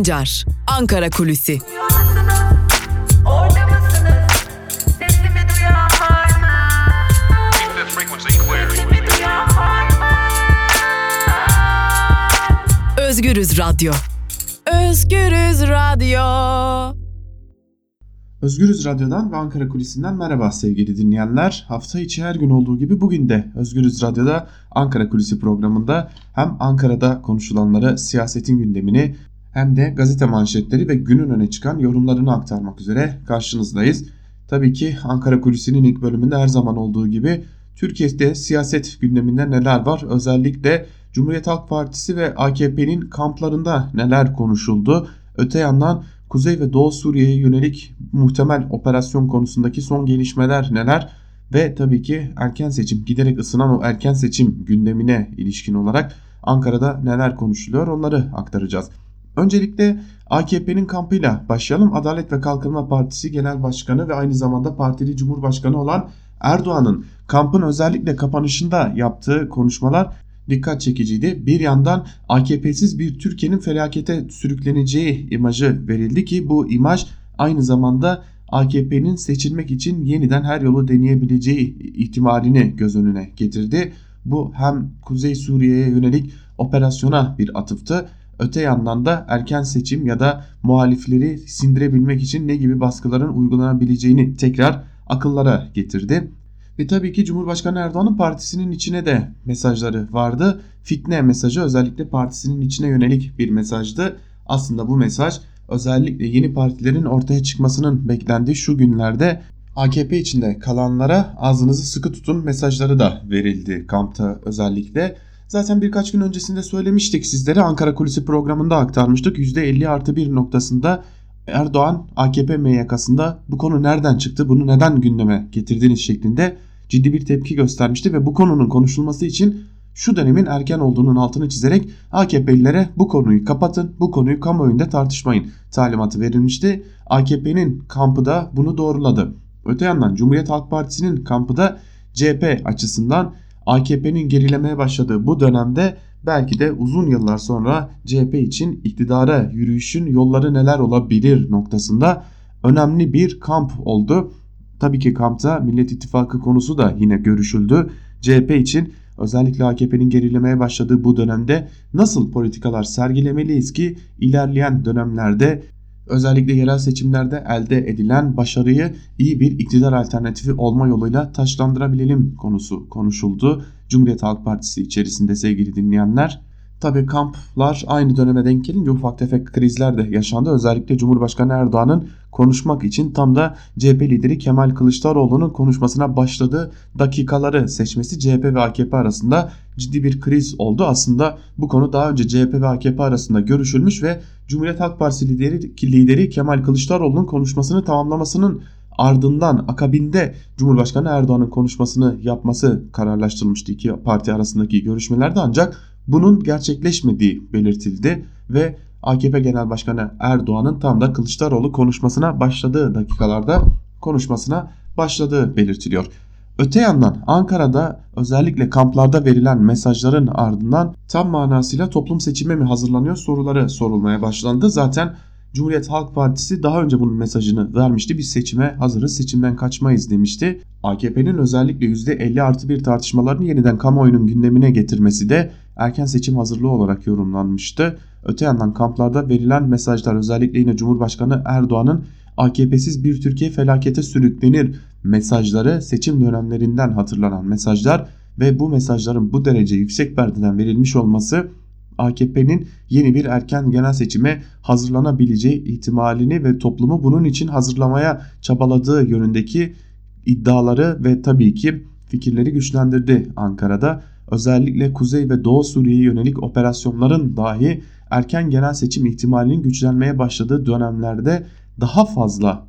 Sancar, Ankara Kulüsi. Özgürüz Radyo. Özgürüz Radyo. Özgürüz Radyo'dan ve Ankara Kulisi'nden merhaba sevgili dinleyenler. Hafta içi her gün olduğu gibi bugün de Özgürüz Radyo'da Ankara Kulisi programında hem Ankara'da konuşulanları, siyasetin gündemini hem de gazete manşetleri ve günün öne çıkan yorumlarını aktarmak üzere karşınızdayız. Tabii ki Ankara Kulisi'nin ilk bölümünde her zaman olduğu gibi Türkiye'de siyaset gündeminde neler var? Özellikle Cumhuriyet Halk Partisi ve AKP'nin kamplarında neler konuşuldu? Öte yandan Kuzey ve Doğu Suriye'ye yönelik muhtemel operasyon konusundaki son gelişmeler neler? Ve tabii ki erken seçim, giderek ısınan o erken seçim gündemine ilişkin olarak Ankara'da neler konuşuluyor onları aktaracağız. Öncelikle AKP'nin kampıyla başlayalım. Adalet ve Kalkınma Partisi Genel Başkanı ve aynı zamanda partili Cumhurbaşkanı olan Erdoğan'ın kampın özellikle kapanışında yaptığı konuşmalar dikkat çekiciydi. Bir yandan AKP'siz bir Türkiye'nin felakete sürükleneceği imajı verildi ki bu imaj aynı zamanda AKP'nin seçilmek için yeniden her yolu deneyebileceği ihtimalini göz önüne getirdi. Bu hem Kuzey Suriye'ye yönelik operasyona bir atıftı. Öte yandan da erken seçim ya da muhalifleri sindirebilmek için ne gibi baskıların uygulanabileceğini tekrar akıllara getirdi. Ve tabii ki Cumhurbaşkanı Erdoğan'ın partisinin içine de mesajları vardı. Fitne mesajı özellikle partisinin içine yönelik bir mesajdı. Aslında bu mesaj özellikle yeni partilerin ortaya çıkmasının beklendiği şu günlerde AKP içinde kalanlara ağzınızı sıkı tutun mesajları da verildi kampta özellikle. Zaten birkaç gün öncesinde söylemiştik sizlere Ankara Kulisi programında aktarmıştık. %50 artı bir noktasında Erdoğan AKP MYK'sında bu konu nereden çıktı bunu neden gündeme getirdiniz şeklinde ciddi bir tepki göstermişti ve bu konunun konuşulması için şu dönemin erken olduğunun altını çizerek AKP'lilere bu konuyu kapatın, bu konuyu kamuoyunda tartışmayın talimatı verilmişti. AKP'nin kampı da bunu doğruladı. Öte yandan Cumhuriyet Halk Partisi'nin kampı da CHP açısından AKP'nin gerilemeye başladığı bu dönemde belki de uzun yıllar sonra CHP için iktidara yürüyüşün yolları neler olabilir noktasında önemli bir kamp oldu. Tabii ki kampta Millet İttifakı konusu da yine görüşüldü. CHP için özellikle AKP'nin gerilemeye başladığı bu dönemde nasıl politikalar sergilemeliyiz ki ilerleyen dönemlerde özellikle yerel seçimlerde elde edilen başarıyı iyi bir iktidar alternatifi olma yoluyla taşlandırabilelim konusu konuşuldu. Cumhuriyet Halk Partisi içerisinde sevgili dinleyenler. Tabi kamplar aynı döneme denk gelince ufak tefek krizler de yaşandı. Özellikle Cumhurbaşkanı Erdoğan'ın konuşmak için tam da CHP lideri Kemal Kılıçdaroğlu'nun konuşmasına başladığı dakikaları seçmesi CHP ve AKP arasında ciddi bir kriz oldu. Aslında bu konu daha önce CHP ve AKP arasında görüşülmüş ve Cumhuriyet Halk Partisi lideri, lideri Kemal Kılıçdaroğlu'nun konuşmasını tamamlamasının ardından akabinde Cumhurbaşkanı Erdoğan'ın konuşmasını yapması kararlaştırılmıştı iki parti arasındaki görüşmelerde ancak bunun gerçekleşmediği belirtildi ve AKP Genel Başkanı Erdoğan'ın tam da Kılıçdaroğlu konuşmasına başladığı dakikalarda konuşmasına başladığı belirtiliyor. Öte yandan Ankara'da özellikle kamplarda verilen mesajların ardından tam manasıyla toplum seçime mi hazırlanıyor soruları sorulmaya başlandı. Zaten Cumhuriyet Halk Partisi daha önce bunun mesajını vermişti. Biz seçime hazırız, seçimden kaçmayız demişti. AKP'nin özellikle %50 artı bir tartışmalarını yeniden kamuoyunun gündemine getirmesi de erken seçim hazırlığı olarak yorumlanmıştı. Öte yandan kamplarda verilen mesajlar özellikle yine Cumhurbaşkanı Erdoğan'ın AKP'siz bir Türkiye felakete sürüklenir mesajları seçim dönemlerinden hatırlanan mesajlar ve bu mesajların bu derece yüksek perdeden verilmiş olması AKP'nin yeni bir erken genel seçime hazırlanabileceği ihtimalini ve toplumu bunun için hazırlamaya çabaladığı yönündeki iddiaları ve tabii ki fikirleri güçlendirdi Ankara'da. Özellikle Kuzey ve Doğu Suriye'ye yönelik operasyonların dahi erken genel seçim ihtimalinin güçlenmeye başladığı dönemlerde daha fazla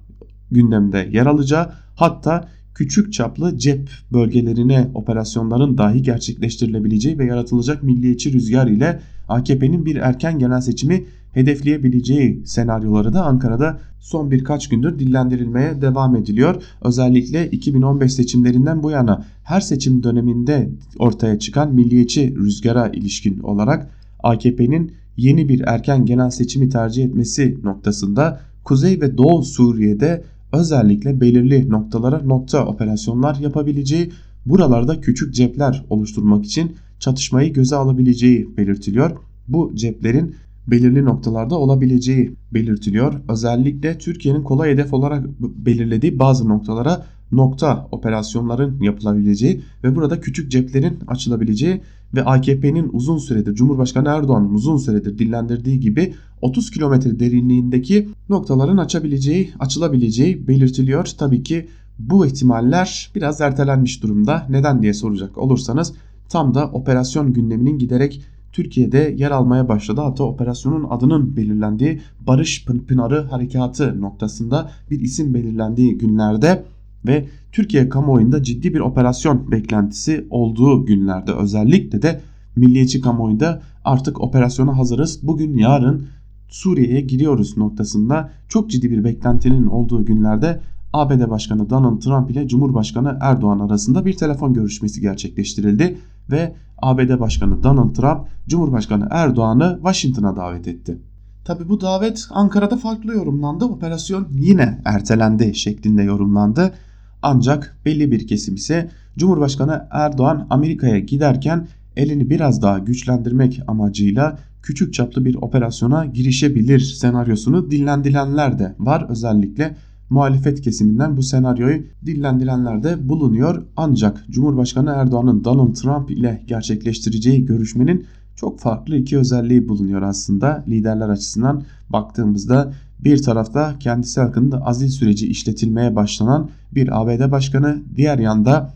gündemde yer alacağı hatta küçük çaplı cep bölgelerine operasyonların dahi gerçekleştirilebileceği ve yaratılacak milliyetçi rüzgar ile AKP'nin bir erken genel seçimi hedefleyebileceği senaryoları da Ankara'da son birkaç gündür dillendirilmeye devam ediliyor. Özellikle 2015 seçimlerinden bu yana her seçim döneminde ortaya çıkan milliyetçi rüzgara ilişkin olarak AKP'nin yeni bir erken genel seçimi tercih etmesi noktasında Kuzey ve Doğu Suriye'de özellikle belirli noktalara nokta operasyonlar yapabileceği, buralarda küçük cepler oluşturmak için çatışmayı göze alabileceği belirtiliyor. Bu ceplerin belirli noktalarda olabileceği belirtiliyor. Özellikle Türkiye'nin kolay hedef olarak belirlediği bazı noktalara nokta operasyonların yapılabileceği ve burada küçük ceplerin açılabileceği ve AKP'nin uzun süredir Cumhurbaşkanı Erdoğan'ın uzun süredir dillendirdiği gibi 30 kilometre derinliğindeki noktaların açabileceği, açılabileceği belirtiliyor. Tabii ki bu ihtimaller biraz ertelenmiş durumda. Neden diye soracak olursanız tam da operasyon gündeminin giderek Türkiye'de yer almaya başladı. Hatta operasyonun adının belirlendiği Barış Pınarı Harekatı noktasında bir isim belirlendiği günlerde ve Türkiye kamuoyunda ciddi bir operasyon beklentisi olduğu günlerde özellikle de milliyetçi kamuoyunda artık operasyona hazırız. Bugün yarın Suriye'ye giriyoruz noktasında çok ciddi bir beklentinin olduğu günlerde ABD Başkanı Donald Trump ile Cumhurbaşkanı Erdoğan arasında bir telefon görüşmesi gerçekleştirildi ve ABD Başkanı Donald Trump Cumhurbaşkanı Erdoğan'ı Washington'a davet etti. Tabi bu davet Ankara'da farklı yorumlandı. Operasyon yine ertelendi şeklinde yorumlandı. Ancak belli bir kesim ise Cumhurbaşkanı Erdoğan Amerika'ya giderken elini biraz daha güçlendirmek amacıyla küçük çaplı bir operasyona girişebilir senaryosunu dillendirenler de var. Özellikle muhalefet kesiminden bu senaryoyu dillendirenler de bulunuyor. Ancak Cumhurbaşkanı Erdoğan'ın Donald Trump ile gerçekleştireceği görüşmenin çok farklı iki özelliği bulunuyor aslında liderler açısından baktığımızda bir tarafta kendisi hakkında azil süreci işletilmeye başlanan bir ABD başkanı diğer yanda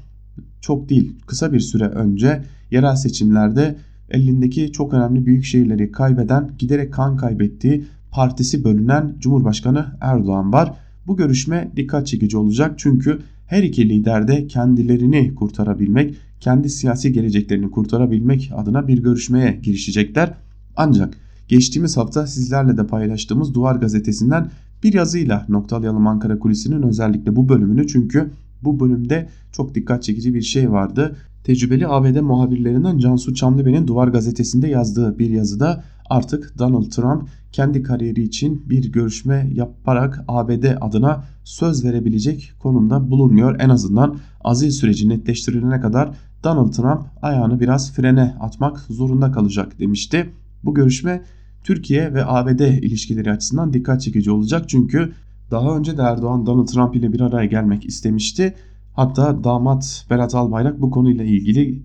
çok değil kısa bir süre önce yerel seçimlerde elindeki çok önemli büyük şehirleri kaybeden giderek kan kaybettiği partisi bölünen Cumhurbaşkanı Erdoğan var. Bu görüşme dikkat çekici olacak çünkü her iki lider de kendilerini kurtarabilmek, kendi siyasi geleceklerini kurtarabilmek adına bir görüşmeye girişecekler. Ancak geçtiğimiz hafta sizlerle de paylaştığımız Duvar gazetesinden bir yazıyla noktalayalım Ankara Kulisi'nin özellikle bu bölümünü çünkü bu bölümde çok dikkat çekici bir şey vardı. Tecrübeli ABD muhabirlerinden Cansu Çamlıbel'in Duvar gazetesinde yazdığı bir yazıda artık Donald Trump kendi kariyeri için bir görüşme yaparak ABD adına söz verebilecek konumda bulunmuyor. En azından azil süreci netleştirilene kadar Donald Trump ayağını biraz frene atmak zorunda kalacak demişti. Bu görüşme Türkiye ve ABD ilişkileri açısından dikkat çekici olacak çünkü daha önce de Erdoğan Donald Trump ile bir araya gelmek istemişti. Hatta damat Berat Albayrak bu konuyla ilgili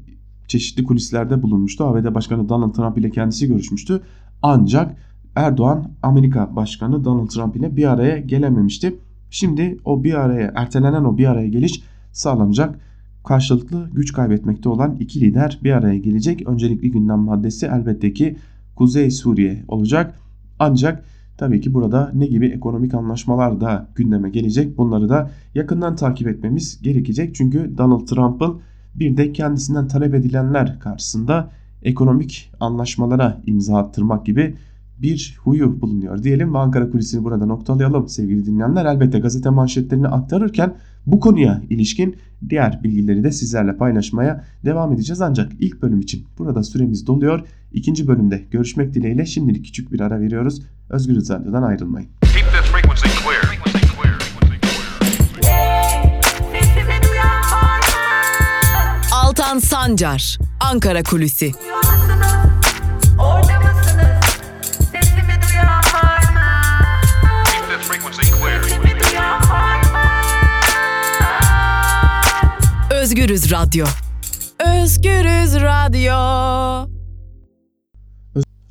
çeşitli kulislerde bulunmuştu. ABD Başkanı Donald Trump ile kendisi görüşmüştü. Ancak Erdoğan Amerika Başkanı Donald Trump ile bir araya gelememişti. Şimdi o bir araya ertelenen o bir araya geliş sağlanacak. Karşılıklı güç kaybetmekte olan iki lider bir araya gelecek. Öncelikli gündem maddesi elbette ki Kuzey Suriye olacak. Ancak tabii ki burada ne gibi ekonomik anlaşmalar da gündeme gelecek. Bunları da yakından takip etmemiz gerekecek. Çünkü Donald Trump'ın bir de kendisinden talep edilenler karşısında ekonomik anlaşmalara imza attırmak gibi bir huyu bulunuyor diyelim ve Ankara kulisini burada noktalayalım sevgili dinleyenler. Elbette gazete manşetlerini aktarırken bu konuya ilişkin diğer bilgileri de sizlerle paylaşmaya devam edeceğiz. Ancak ilk bölüm için burada süremiz doluyor. İkinci bölümde görüşmek dileğiyle şimdilik küçük bir ara veriyoruz. Özgür Radyo'dan ayrılmayın. Altan Sancar, Ankara Kulüsi. Özgürüz Radyo. Özgürüz Radyo.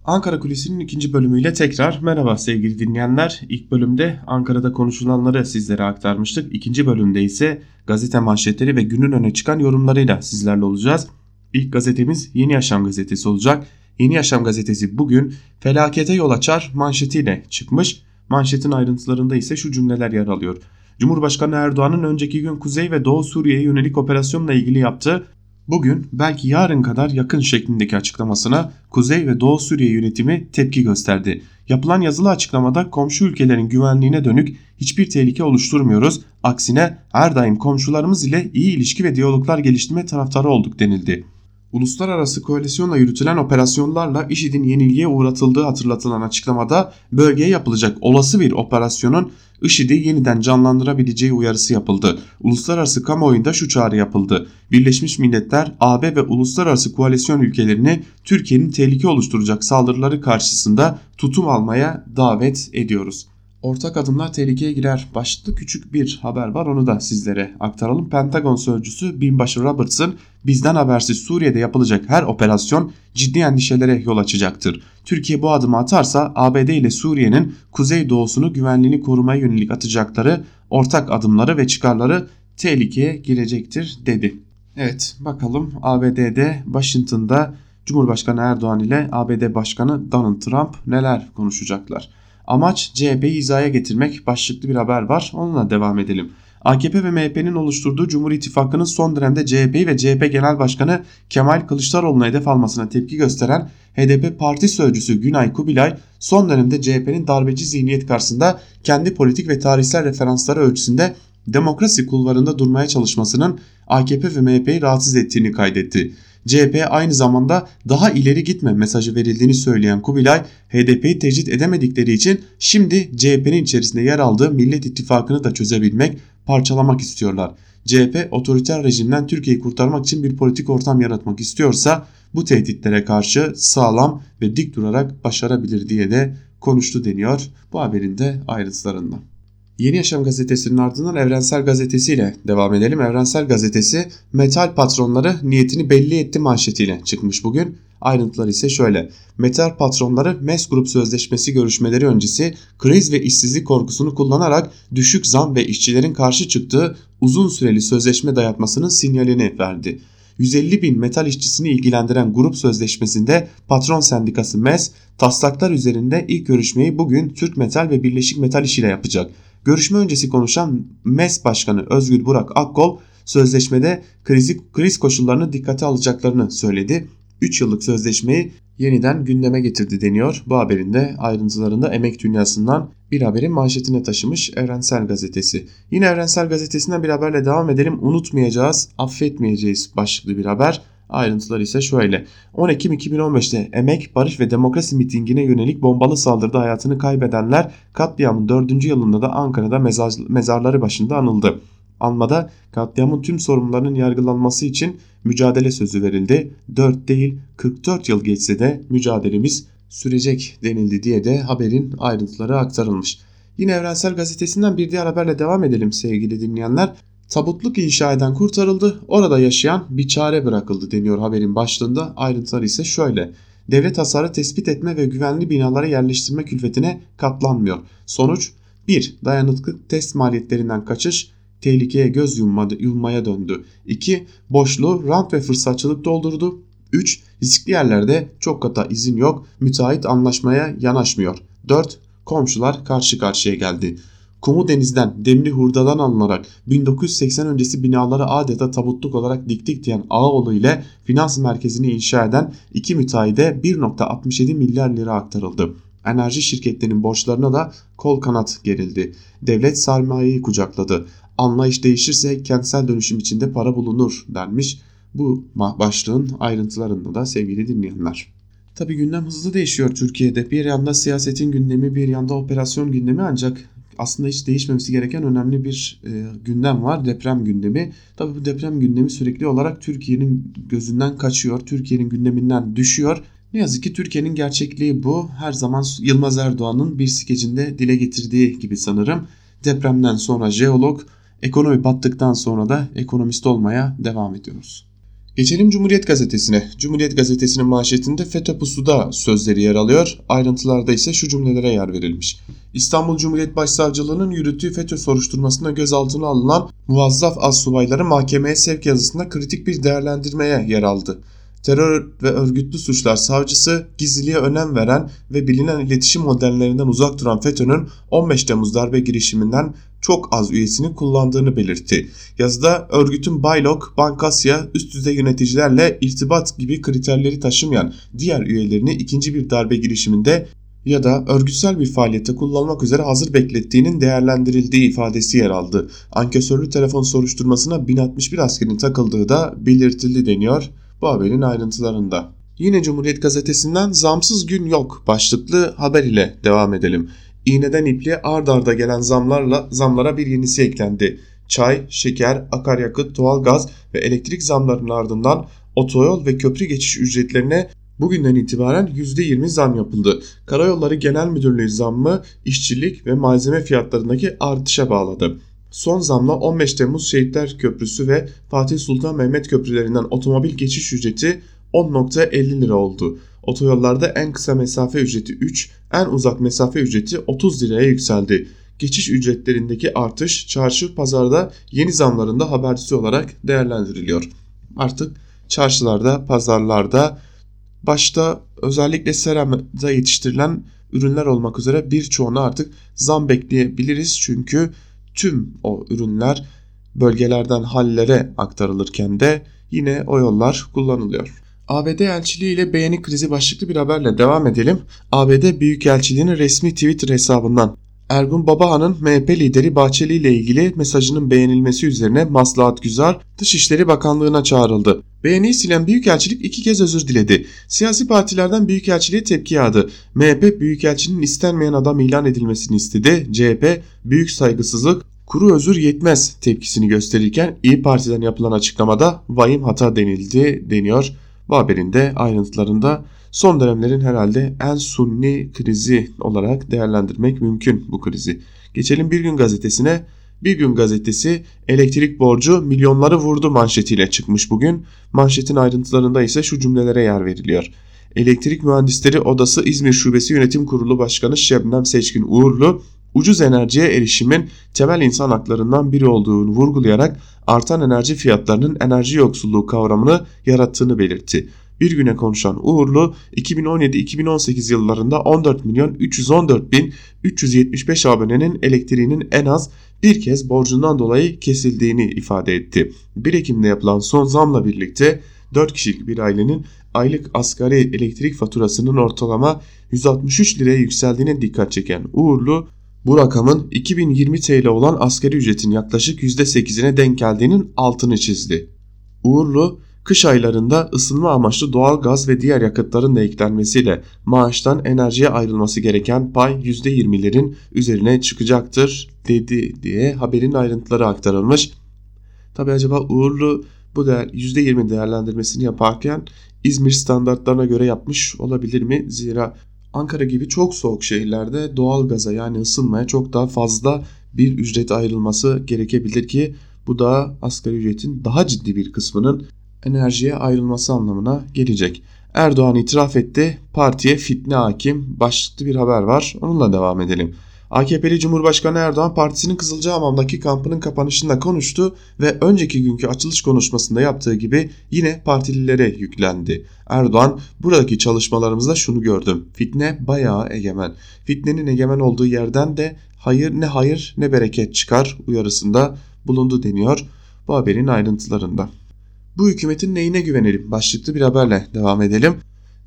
Ankara Kulisi'nin ikinci bölümüyle tekrar merhaba sevgili dinleyenler. İlk bölümde Ankara'da konuşulanları sizlere aktarmıştık. İkinci bölümde ise gazete manşetleri ve günün öne çıkan yorumlarıyla sizlerle olacağız. İlk gazetemiz Yeni Yaşam gazetesi olacak. Yeni Yaşam gazetesi bugün felakete yol açar manşetiyle çıkmış. Manşetin ayrıntılarında ise şu cümleler yer alıyor. Cumhurbaşkanı Erdoğan'ın önceki gün Kuzey ve Doğu Suriye'ye yönelik operasyonla ilgili yaptığı bugün belki yarın kadar yakın şeklindeki açıklamasına Kuzey ve Doğu Suriye yönetimi tepki gösterdi. Yapılan yazılı açıklamada komşu ülkelerin güvenliğine dönük hiçbir tehlike oluşturmuyoruz. Aksine her daim komşularımız ile iyi ilişki ve diyaloglar geliştirme taraftarı olduk denildi. Uluslararası koalisyonla yürütülen operasyonlarla IŞİD'in yenilgiye uğratıldığı hatırlatılan açıklamada bölgeye yapılacak olası bir operasyonun IŞİD'i yeniden canlandırabileceği uyarısı yapıldı. Uluslararası kamuoyunda şu çağrı yapıldı. Birleşmiş Milletler, AB ve uluslararası koalisyon ülkelerini Türkiye'nin tehlike oluşturacak saldırıları karşısında tutum almaya davet ediyoruz. Ortak adımlar tehlikeye girer. Başlıklı küçük bir haber var onu da sizlere aktaralım. Pentagon sözcüsü Binbaşı Robertson bizden habersiz Suriye'de yapılacak her operasyon ciddi endişelere yol açacaktır. Türkiye bu adımı atarsa ABD ile Suriye'nin kuzey doğusunu güvenliğini korumaya yönelik atacakları ortak adımları ve çıkarları tehlikeye girecektir dedi. Evet bakalım ABD'de Washington'da Cumhurbaşkanı Erdoğan ile ABD Başkanı Donald Trump neler konuşacaklar? Amaç CHP'yi hizaya getirmek başlıklı bir haber var. Onunla devam edelim. AKP ve MHP'nin oluşturduğu Cumhur İttifakı'nın son dönemde CHP'yi ve CHP Genel Başkanı Kemal Kılıçdaroğlu'na hedef almasına tepki gösteren HDP Parti Sözcüsü Günay Kubilay son dönemde CHP'nin darbeci zihniyet karşısında kendi politik ve tarihsel referansları ölçüsünde demokrasi kulvarında durmaya çalışmasının AKP ve MHP'yi rahatsız ettiğini kaydetti. CHP aynı zamanda daha ileri gitme mesajı verildiğini söyleyen Kubilay, HDP'yi tecrit edemedikleri için şimdi CHP'nin içerisinde yer aldığı Millet İttifakı'nı da çözebilmek, parçalamak istiyorlar. CHP otoriter rejimden Türkiye'yi kurtarmak için bir politik ortam yaratmak istiyorsa bu tehditlere karşı sağlam ve dik durarak başarabilir diye de konuştu deniyor bu haberin de ayrıntılarında. Yeni Yaşam gazetesinin ardından Evrensel Gazetesi ile devam edelim. Evrensel Gazetesi metal patronları niyetini belli etti manşetiyle çıkmış bugün. Ayrıntılar ise şöyle. Metal patronları MES Grup Sözleşmesi görüşmeleri öncesi kriz ve işsizlik korkusunu kullanarak düşük zam ve işçilerin karşı çıktığı uzun süreli sözleşme dayatmasının sinyalini verdi. 150 bin metal işçisini ilgilendiren grup sözleşmesinde patron sendikası MES taslaklar üzerinde ilk görüşmeyi bugün Türk Metal ve Birleşik Metal İş ile yapacak. Görüşme öncesi konuşan MES Başkanı Özgür Burak Akkol sözleşmede krizi, kriz koşullarını dikkate alacaklarını söyledi. 3 yıllık sözleşmeyi yeniden gündeme getirdi deniyor. Bu haberin de ayrıntılarında emek dünyasından bir haberin manşetine taşımış Evrensel Gazetesi. Yine Evrensel Gazetesi'nden bir haberle devam edelim. Unutmayacağız, affetmeyeceğiz başlıklı bir haber. Ayrıntılar ise şöyle. 10 Ekim 2015'te Emek, Barış ve Demokrasi mitingine yönelik bombalı saldırıda hayatını kaybedenler katliamın 4. yılında da Ankara'da mezar, mezarları başında anıldı. Anmada katliamın tüm sorumlularının yargılanması için mücadele sözü verildi. 4 değil 44 yıl geçse de mücadelemiz sürecek denildi diye de haberin ayrıntıları aktarılmış. Yine Evrensel Gazetesi'nden bir diğer haberle devam edelim sevgili dinleyenler. Tabutluk inşa eden kurtarıldı, orada yaşayan bir çare bırakıldı deniyor haberin başlığında. Ayrıntılar ise şöyle. Devlet hasarı tespit etme ve güvenli binalara yerleştirme külfetine katlanmıyor. Sonuç 1. Dayanıklık test maliyetlerinden kaçış tehlikeye göz yummadı, yummaya döndü. 2. Boşluğu rant ve fırsatçılık doldurdu. 3. Riskli yerlerde çok kata izin yok, müteahhit anlaşmaya yanaşmıyor. 4. Komşular karşı karşıya geldi. Kumu denizden, demli hurdadan alınarak 1980 öncesi binaları adeta tabutluk olarak diktik diyen Ağoğlu ile finans merkezini inşa eden iki müteahhide 1.67 milyar lira aktarıldı. Enerji şirketlerinin borçlarına da kol kanat gerildi. Devlet sermayeyi kucakladı. Anlayış değişirse kentsel dönüşüm içinde para bulunur denmiş. Bu başlığın ayrıntılarında da sevgili dinleyenler. Tabi gündem hızlı değişiyor Türkiye'de. Bir yanda siyasetin gündemi bir yanda operasyon gündemi ancak aslında hiç değişmemesi gereken önemli bir e, gündem var. Deprem gündemi. Tabii bu deprem gündemi sürekli olarak Türkiye'nin gözünden kaçıyor. Türkiye'nin gündeminden düşüyor. Ne yazık ki Türkiye'nin gerçekliği bu. Her zaman Yılmaz Erdoğan'ın bir skecinde dile getirdiği gibi sanırım. Depremden sonra jeolog, ekonomi battıktan sonra da ekonomist olmaya devam ediyoruz. Geçelim Cumhuriyet Gazetesi'ne. Cumhuriyet Gazetesi'nin manşetinde FETÖ pusuda sözleri yer alıyor. Ayrıntılarda ise şu cümlelere yer verilmiş. İstanbul Cumhuriyet Başsavcılığı'nın yürüttüğü FETÖ soruşturmasında gözaltına alınan muvazzaf az subayları mahkemeye sevk yazısında kritik bir değerlendirmeye yer aldı. Terör ve örgütlü suçlar savcısı gizliliğe önem veren ve bilinen iletişim modellerinden uzak duran FETÖ'nün 15 Temmuz darbe girişiminden çok az üyesini kullandığını belirtti. Yazıda örgütün Baylok, Bankasya, üst düzey yöneticilerle irtibat gibi kriterleri taşımayan diğer üyelerini ikinci bir darbe girişiminde ya da örgütsel bir faaliyette kullanmak üzere hazır beklettiğinin değerlendirildiği ifadesi yer aldı. Ankesörlü telefon soruşturmasına 1061 askerin takıldığı da belirtildi deniyor Bu haberin ayrıntılarında. Yine Cumhuriyet Gazetesi'nden zamsız gün yok başlıklı haber ile devam edelim. İğneden ipliğe ard arda gelen zamlarla zamlara bir yenisi eklendi. Çay, şeker, akaryakıt, doğalgaz ve elektrik zamlarının ardından otoyol ve köprü geçiş ücretlerine bugünden itibaren %20 zam yapıldı. Karayolları Genel Müdürlüğü zammı işçilik ve malzeme fiyatlarındaki artışa bağladı. Son zamla 15 Temmuz Şehitler Köprüsü ve Fatih Sultan Mehmet köprülerinden otomobil geçiş ücreti 10.50 lira oldu. Otoyollarda en kısa mesafe ücreti 3, en uzak mesafe ücreti 30 liraya yükseldi. Geçiş ücretlerindeki artış çarşı pazarda yeni zamlarında habercisi olarak değerlendiriliyor. Artık çarşılarda, pazarlarda başta özellikle seramda yetiştirilen ürünler olmak üzere birçoğuna artık zam bekleyebiliriz. Çünkü tüm o ürünler bölgelerden hallere aktarılırken de yine o yollar kullanılıyor. ABD elçiliği ile beğeni krizi başlıklı bir haberle devam edelim. ABD Büyükelçiliği'nin resmi Twitter hesabından Ergun Babahan'ın MHP lideri Bahçeli ile ilgili mesajının beğenilmesi üzerine Maslahat Güzar Dışişleri Bakanlığı'na çağrıldı. Beğeniyi silen Büyükelçilik iki kez özür diledi. Siyasi partilerden Büyükelçiliğe tepki yağdı. MHP Büyükelçinin istenmeyen adam ilan edilmesini istedi. CHP büyük saygısızlık kuru özür yetmez tepkisini gösterirken İyi Parti'den yapılan açıklamada vahim hata denildi deniyor. Bu haberin de ayrıntılarında son dönemlerin herhalde en sunni krizi olarak değerlendirmek mümkün bu krizi. Geçelim Bir Gün Gazetesi'ne. Bir Gün Gazetesi elektrik borcu milyonları vurdu manşetiyle çıkmış bugün. Manşetin ayrıntılarında ise şu cümlelere yer veriliyor. Elektrik Mühendisleri Odası İzmir Şubesi Yönetim Kurulu Başkanı Şebnem Seçkin Uğurlu ucuz enerjiye erişimin temel insan haklarından biri olduğunu vurgulayarak artan enerji fiyatlarının enerji yoksulluğu kavramını yarattığını belirtti. Bir güne konuşan Uğurlu 2017-2018 yıllarında 14 milyon 314 bin 375 abonenin elektriğinin en az bir kez borcundan dolayı kesildiğini ifade etti. 1 Ekim'de yapılan son zamla birlikte 4 kişilik bir ailenin aylık asgari elektrik faturasının ortalama 163 liraya yükseldiğine dikkat çeken Uğurlu bu rakamın 2020 TL olan asgari ücretin yaklaşık %8'ine denk geldiğinin altını çizdi. Uğurlu, kış aylarında ısınma amaçlı doğal gaz ve diğer yakıtların da eklenmesiyle maaştan enerjiye ayrılması gereken pay %20'lerin üzerine çıkacaktır dedi diye haberin ayrıntıları aktarılmış. Tabi acaba Uğurlu bu değer, %20 değerlendirmesini yaparken İzmir standartlarına göre yapmış olabilir mi? Zira Ankara gibi çok soğuk şehirlerde doğal gaza yani ısınmaya çok daha fazla bir ücret ayrılması gerekebilir ki bu da asgari ücretin daha ciddi bir kısmının enerjiye ayrılması anlamına gelecek. Erdoğan itiraf etti. Partiye fitne hakim başlıklı bir haber var. Onunla devam edelim. AKP'li Cumhurbaşkanı Erdoğan partisinin Kızılcahamam'daki kampının kapanışında konuştu ve önceki günkü açılış konuşmasında yaptığı gibi yine partililere yüklendi. Erdoğan buradaki çalışmalarımızda şunu gördüm. Fitne bayağı egemen. Fitnenin egemen olduğu yerden de hayır ne hayır ne bereket çıkar uyarısında bulundu deniyor bu haberin ayrıntılarında. Bu hükümetin neyine güvenelim başlıklı bir haberle devam edelim.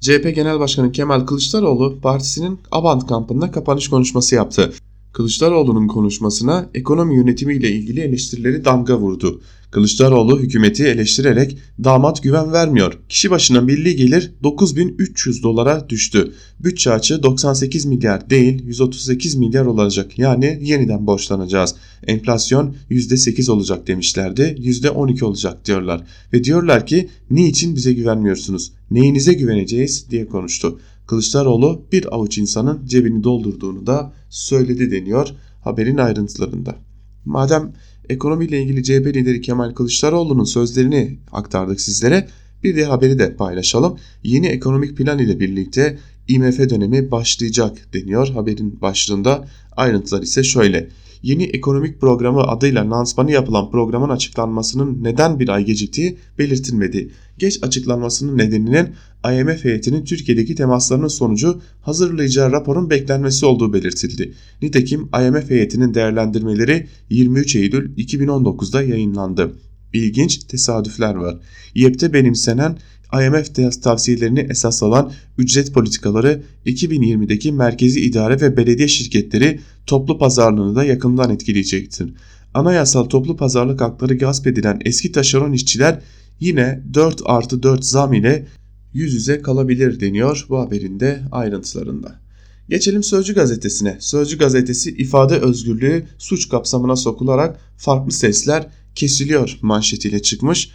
CHP Genel Başkanı Kemal Kılıçdaroğlu partisinin Abant kampında kapanış konuşması yaptı. Kılıçdaroğlu'nun konuşmasına ekonomi yönetimi ile ilgili eleştirileri damga vurdu. Kılıçdaroğlu hükümeti eleştirerek damat güven vermiyor. Kişi başına milli gelir 9300 dolara düştü. Bütçe açığı 98 milyar değil 138 milyar olacak. Yani yeniden borçlanacağız. Enflasyon %8 olacak demişlerdi. %12 olacak diyorlar. Ve diyorlar ki niçin bize güvenmiyorsunuz? Neyinize güveneceğiz diye konuştu. Kılıçdaroğlu bir avuç insanın cebini doldurduğunu da söyledi deniyor haberin ayrıntılarında. Madem ekonomiyle ilgili CHP lideri Kemal Kılıçdaroğlu'nun sözlerini aktardık sizlere. Bir de haberi de paylaşalım. Yeni ekonomik plan ile birlikte IMF dönemi başlayacak deniyor haberin başlığında. Ayrıntılar ise şöyle. Yeni ekonomik programı adıyla lansmanı yapılan programın açıklanmasının neden bir ay geciktiği belirtilmedi. Geç açıklanmasının nedeninin IMF heyetinin Türkiye'deki temaslarının sonucu hazırlayacağı raporun beklenmesi olduğu belirtildi. Nitekim IMF heyetinin değerlendirmeleri 23 Eylül 2019'da yayınlandı. İlginç tesadüfler var. YEP'te benimsenen IMF tavsiyelerini esas alan ücret politikaları 2020'deki merkezi idare ve belediye şirketleri toplu pazarlığını da yakından etkileyecektir. Anayasal toplu pazarlık hakları gasp edilen eski taşeron işçiler yine 4 artı 4 zam ile yüz yüze kalabilir deniyor bu haberin de ayrıntılarında. Geçelim Sözcü gazetesine. Sözcü gazetesi ifade özgürlüğü suç kapsamına sokularak farklı sesler kesiliyor manşetiyle çıkmış.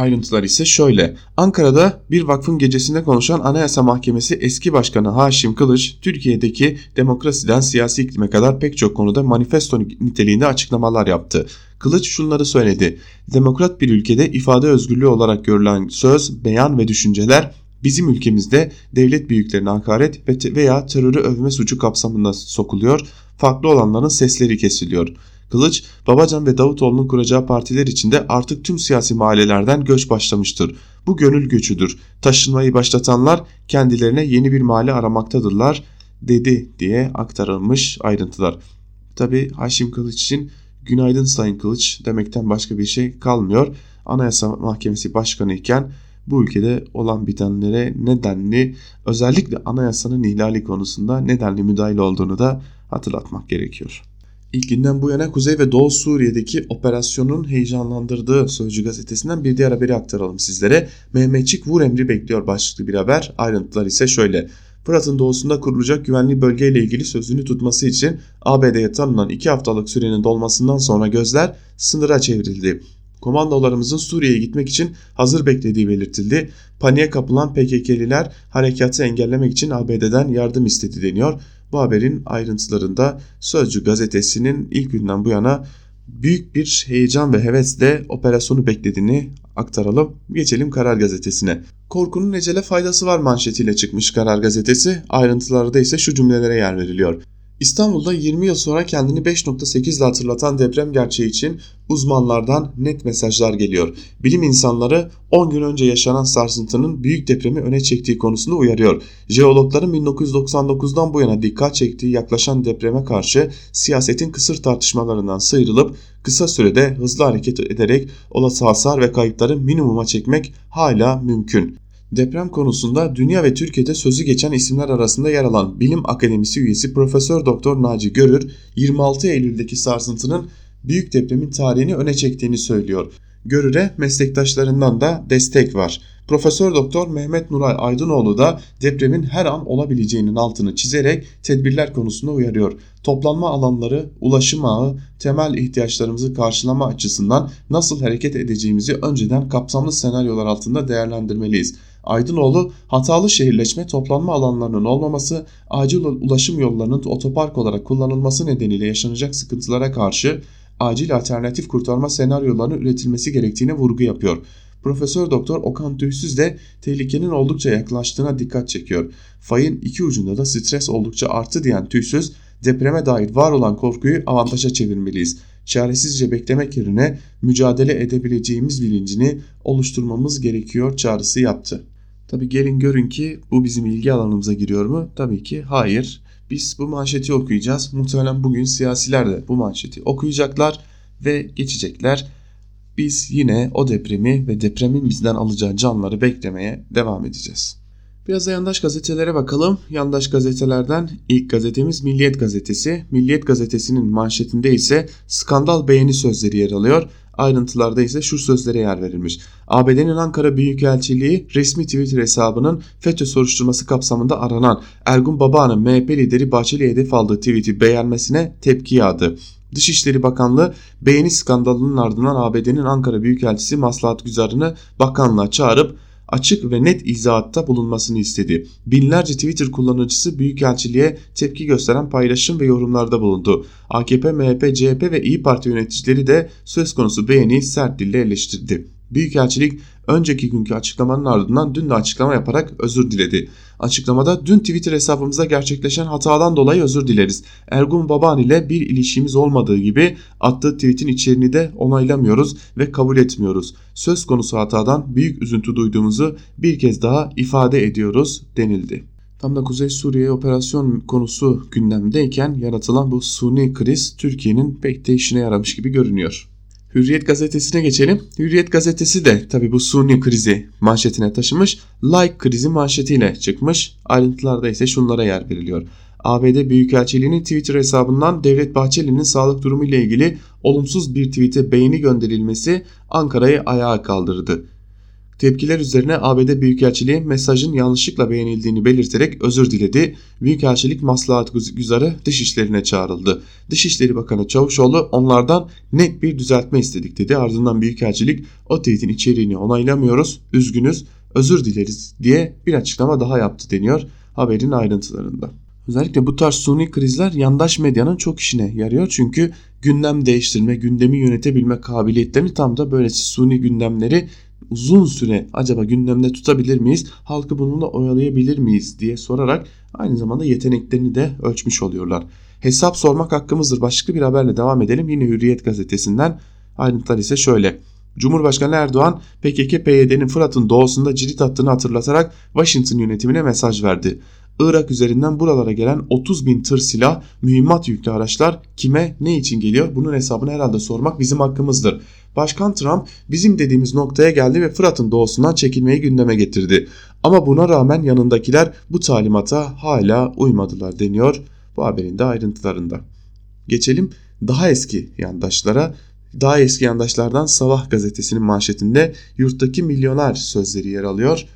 Ayrıntılar ise şöyle. Ankara'da bir vakfın gecesinde konuşan Anayasa Mahkemesi eski başkanı Haşim Kılıç, Türkiye'deki demokrasiden siyasi iklime kadar pek çok konuda manifesto niteliğinde açıklamalar yaptı. Kılıç şunları söyledi. Demokrat bir ülkede ifade özgürlüğü olarak görülen söz, beyan ve düşünceler bizim ülkemizde devlet büyüklerine hakaret veya terörü övme suçu kapsamında sokuluyor, farklı olanların sesleri kesiliyor. Kılıç, Babacan ve Davutoğlu'nun kuracağı partiler içinde artık tüm siyasi mahallelerden göç başlamıştır. Bu gönül göçüdür. Taşınmayı başlatanlar kendilerine yeni bir mahalle aramaktadırlar dedi diye aktarılmış ayrıntılar. Tabi Haşim Kılıç için günaydın Sayın Kılıç demekten başka bir şey kalmıyor. Anayasa Mahkemesi Başkanı iken bu ülkede olan bitenlere nedenli özellikle anayasanın ihlali konusunda nedenli müdahil olduğunu da hatırlatmak gerekiyor. İlk günden bu yana Kuzey ve Doğu Suriye'deki operasyonun heyecanlandırdığı Sözcü gazetesinden bir diğer haberi aktaralım sizlere. Mehmetçik vur emri bekliyor başlıklı bir haber. Ayrıntılar ise şöyle. Fırat'ın doğusunda kurulacak güvenli bölgeyle ilgili sözünü tutması için ABD'ye tanınan 2 haftalık sürenin dolmasından sonra gözler sınıra çevrildi. Komandolarımızın Suriye'ye gitmek için hazır beklediği belirtildi. Paniğe kapılan PKK'liler harekatı engellemek için ABD'den yardım istedi deniyor. Bu haberin ayrıntılarında Sözcü gazetesinin ilk günden bu yana büyük bir heyecan ve hevesle operasyonu beklediğini aktaralım. Geçelim Karar Gazetesi'ne. Korkunun ecele faydası var manşetiyle çıkmış Karar Gazetesi. Ayrıntılarda ise şu cümlelere yer veriliyor. İstanbul'da 20 yıl sonra kendini 5.8 ile hatırlatan deprem gerçeği için uzmanlardan net mesajlar geliyor. Bilim insanları 10 gün önce yaşanan sarsıntının büyük depremi öne çektiği konusunda uyarıyor. Jeologların 1999'dan bu yana dikkat çektiği yaklaşan depreme karşı siyasetin kısır tartışmalarından sıyrılıp kısa sürede hızlı hareket ederek olası hasar ve kayıpları minimuma çekmek hala mümkün. Deprem konusunda dünya ve Türkiye'de sözü geçen isimler arasında yer alan Bilim Akademisi üyesi Profesör Doktor Naci Görür 26 Eylül'deki sarsıntının büyük depremin tarihini öne çektiğini söylüyor. Görür'e meslektaşlarından da destek var. Profesör Doktor Mehmet Nuray Aydınoğlu da depremin her an olabileceğinin altını çizerek tedbirler konusunda uyarıyor. Toplanma alanları, ulaşım ağı, temel ihtiyaçlarımızı karşılama açısından nasıl hareket edeceğimizi önceden kapsamlı senaryolar altında değerlendirmeliyiz. Aydınoğlu hatalı şehirleşme toplanma alanlarının olmaması, acil ulaşım yollarının otopark olarak kullanılması nedeniyle yaşanacak sıkıntılara karşı acil alternatif kurtarma senaryolarının üretilmesi gerektiğine vurgu yapıyor. Profesör Doktor Okan Tüysüz de tehlikenin oldukça yaklaştığına dikkat çekiyor. Fayın iki ucunda da stres oldukça arttı diyen Tüysüz, depreme dair var olan korkuyu avantaja çevirmeliyiz. Çaresizce beklemek yerine mücadele edebileceğimiz bilincini oluşturmamız gerekiyor çağrısı yaptı. Tabi gelin görün ki bu bizim ilgi alanımıza giriyor mu? Tabii ki hayır. Biz bu manşeti okuyacağız. Muhtemelen bugün siyasiler de bu manşeti okuyacaklar ve geçecekler. Biz yine o depremi ve depremin bizden alacağı canları beklemeye devam edeceğiz. Biraz da yandaş gazetelere bakalım. Yandaş gazetelerden ilk gazetemiz Milliyet Gazetesi. Milliyet Gazetesi'nin manşetinde ise skandal beğeni sözleri yer alıyor. Ayrıntılarda ise şu sözlere yer verilmiş. ABD'nin Ankara Büyükelçiliği resmi Twitter hesabının FETÖ soruşturması kapsamında aranan Ergun Baba'nın MHP lideri Bahçeli hedef aldığı tweet'i beğenmesine tepki yağdı. Dışişleri Bakanlığı beğeni skandalının ardından ABD'nin Ankara Büyükelçisi Maslahat Güzarı'nı bakanlığa çağırıp açık ve net izahatta bulunmasını istedi. Binlerce Twitter kullanıcısı Büyükelçiliğe tepki gösteren paylaşım ve yorumlarda bulundu. AKP, MHP, CHP ve İyi Parti yöneticileri de söz konusu beğeni sert dille eleştirdi. Büyükelçilik önceki günkü açıklamanın ardından dün de açıklama yaparak özür diledi. Açıklamada dün Twitter hesabımızda gerçekleşen hatadan dolayı özür dileriz. Ergun Baban ile bir ilişkimiz olmadığı gibi attığı tweetin içeriğini de onaylamıyoruz ve kabul etmiyoruz. Söz konusu hatadan büyük üzüntü duyduğumuzu bir kez daha ifade ediyoruz denildi. Tam da Kuzey Suriye operasyon konusu gündemdeyken yaratılan bu suni kriz Türkiye'nin pek de işine yaramış gibi görünüyor. Hürriyet gazetesine geçelim. Hürriyet gazetesi de tabi bu suni krizi manşetine taşımış. Like krizi manşetiyle çıkmış. Ayrıntılarda ise şunlara yer veriliyor. ABD Büyükelçiliği'nin Twitter hesabından Devlet Bahçeli'nin sağlık durumu ile ilgili olumsuz bir tweet'e beğeni gönderilmesi Ankara'yı ayağa kaldırdı. Tepkiler üzerine ABD Büyükelçiliği mesajın yanlışlıkla beğenildiğini belirterek özür diledi. Büyükelçilik maslahat güzarı dışişlerine çağrıldı. Dışişleri Bakanı Çavuşoğlu onlardan net bir düzeltme istedik dedi. Ardından Büyükelçilik o tweetin içeriğini onaylamıyoruz, üzgünüz, özür dileriz diye bir açıklama daha yaptı deniyor haberin ayrıntılarında. Özellikle bu tarz suni krizler yandaş medyanın çok işine yarıyor. Çünkü gündem değiştirme, gündemi yönetebilme kabiliyetlerini tam da böylesi suni gündemleri uzun süre acaba gündemde tutabilir miyiz? Halkı bununla oyalayabilir miyiz diye sorarak aynı zamanda yeteneklerini de ölçmüş oluyorlar. Hesap sormak hakkımızdır. Başka bir haberle devam edelim. Yine Hürriyet gazetesinden ayrıntılar ise şöyle. Cumhurbaşkanı Erdoğan PKK-PYD'nin Fırat'ın doğusunda cirit attığını hatırlatarak Washington yönetimine mesaj verdi. Irak üzerinden buralara gelen 30 bin tır silah, mühimmat yüklü araçlar kime ne için geliyor bunun hesabını herhalde sormak bizim hakkımızdır. Başkan Trump bizim dediğimiz noktaya geldi ve Fırat'ın doğusundan çekilmeyi gündeme getirdi. Ama buna rağmen yanındakiler bu talimata hala uymadılar deniyor bu haberin de ayrıntılarında. Geçelim daha eski yandaşlara. Daha eski yandaşlardan Sabah gazetesinin manşetinde yurttaki milyoner sözleri yer alıyor.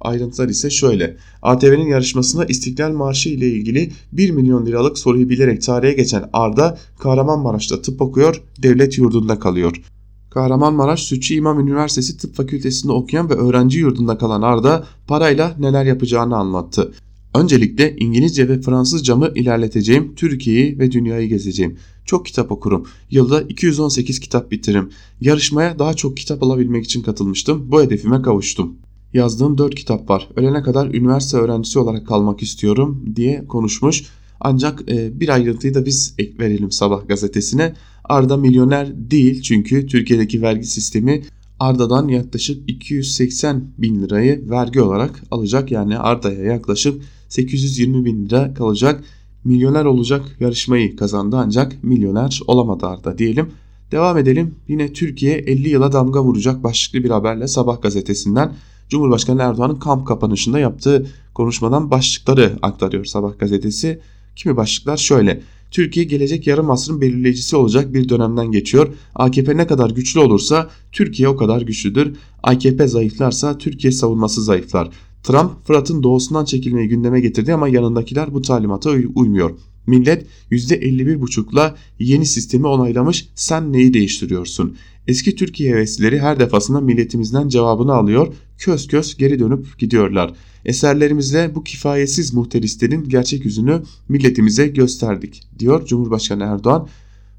Ayrıntılar ise şöyle. ATV'nin yarışmasında İstiklal Marşı ile ilgili 1 milyon liralık soruyu bilerek tarihe geçen Arda Kahramanmaraş'ta tıp okuyor, devlet yurdunda kalıyor. Kahramanmaraş Sütçü İmam Üniversitesi Tıp Fakültesinde okuyan ve öğrenci yurdunda kalan Arda parayla neler yapacağını anlattı. Öncelikle İngilizce ve Fransızcamı ilerleteceğim, Türkiye'yi ve dünyayı gezeceğim. Çok kitap okurum. Yılda 218 kitap bitiririm. Yarışmaya daha çok kitap alabilmek için katılmıştım. Bu hedefime kavuştum. Yazdığım 4 kitap var. Ölene kadar üniversite öğrencisi olarak kalmak istiyorum diye konuşmuş. Ancak e, bir ayrıntıyı da biz ek verelim Sabah gazetesine. Arda milyoner değil çünkü Türkiye'deki vergi sistemi Arda'dan yaklaşık 280 bin lirayı vergi olarak alacak. Yani Arda'ya yaklaşık 820 bin lira kalacak. Milyoner olacak yarışmayı kazandı ancak milyoner olamadı Arda diyelim. Devam edelim. Yine Türkiye 50 yıla damga vuracak başlıklı bir haberle Sabah gazetesinden Cumhurbaşkanı Erdoğan'ın kamp kapanışında yaptığı konuşmadan başlıkları aktarıyor Sabah gazetesi. Kimi başlıklar şöyle. Türkiye gelecek yarım asrın belirleyicisi olacak bir dönemden geçiyor. AKP ne kadar güçlü olursa Türkiye o kadar güçlüdür. AKP zayıflarsa Türkiye savunması zayıflar. Trump Fırat'ın doğusundan çekilmeyi gündeme getirdi ama yanındakiler bu talimata uymuyor. Millet %51,5'la yeni sistemi onaylamış sen neyi değiştiriyorsun? Eski Türkiye heveslileri her defasında milletimizden cevabını alıyor, köz köz geri dönüp gidiyorlar. Eserlerimizle bu kifayetsiz muhterislerin gerçek yüzünü milletimize gösterdik diyor Cumhurbaşkanı Erdoğan.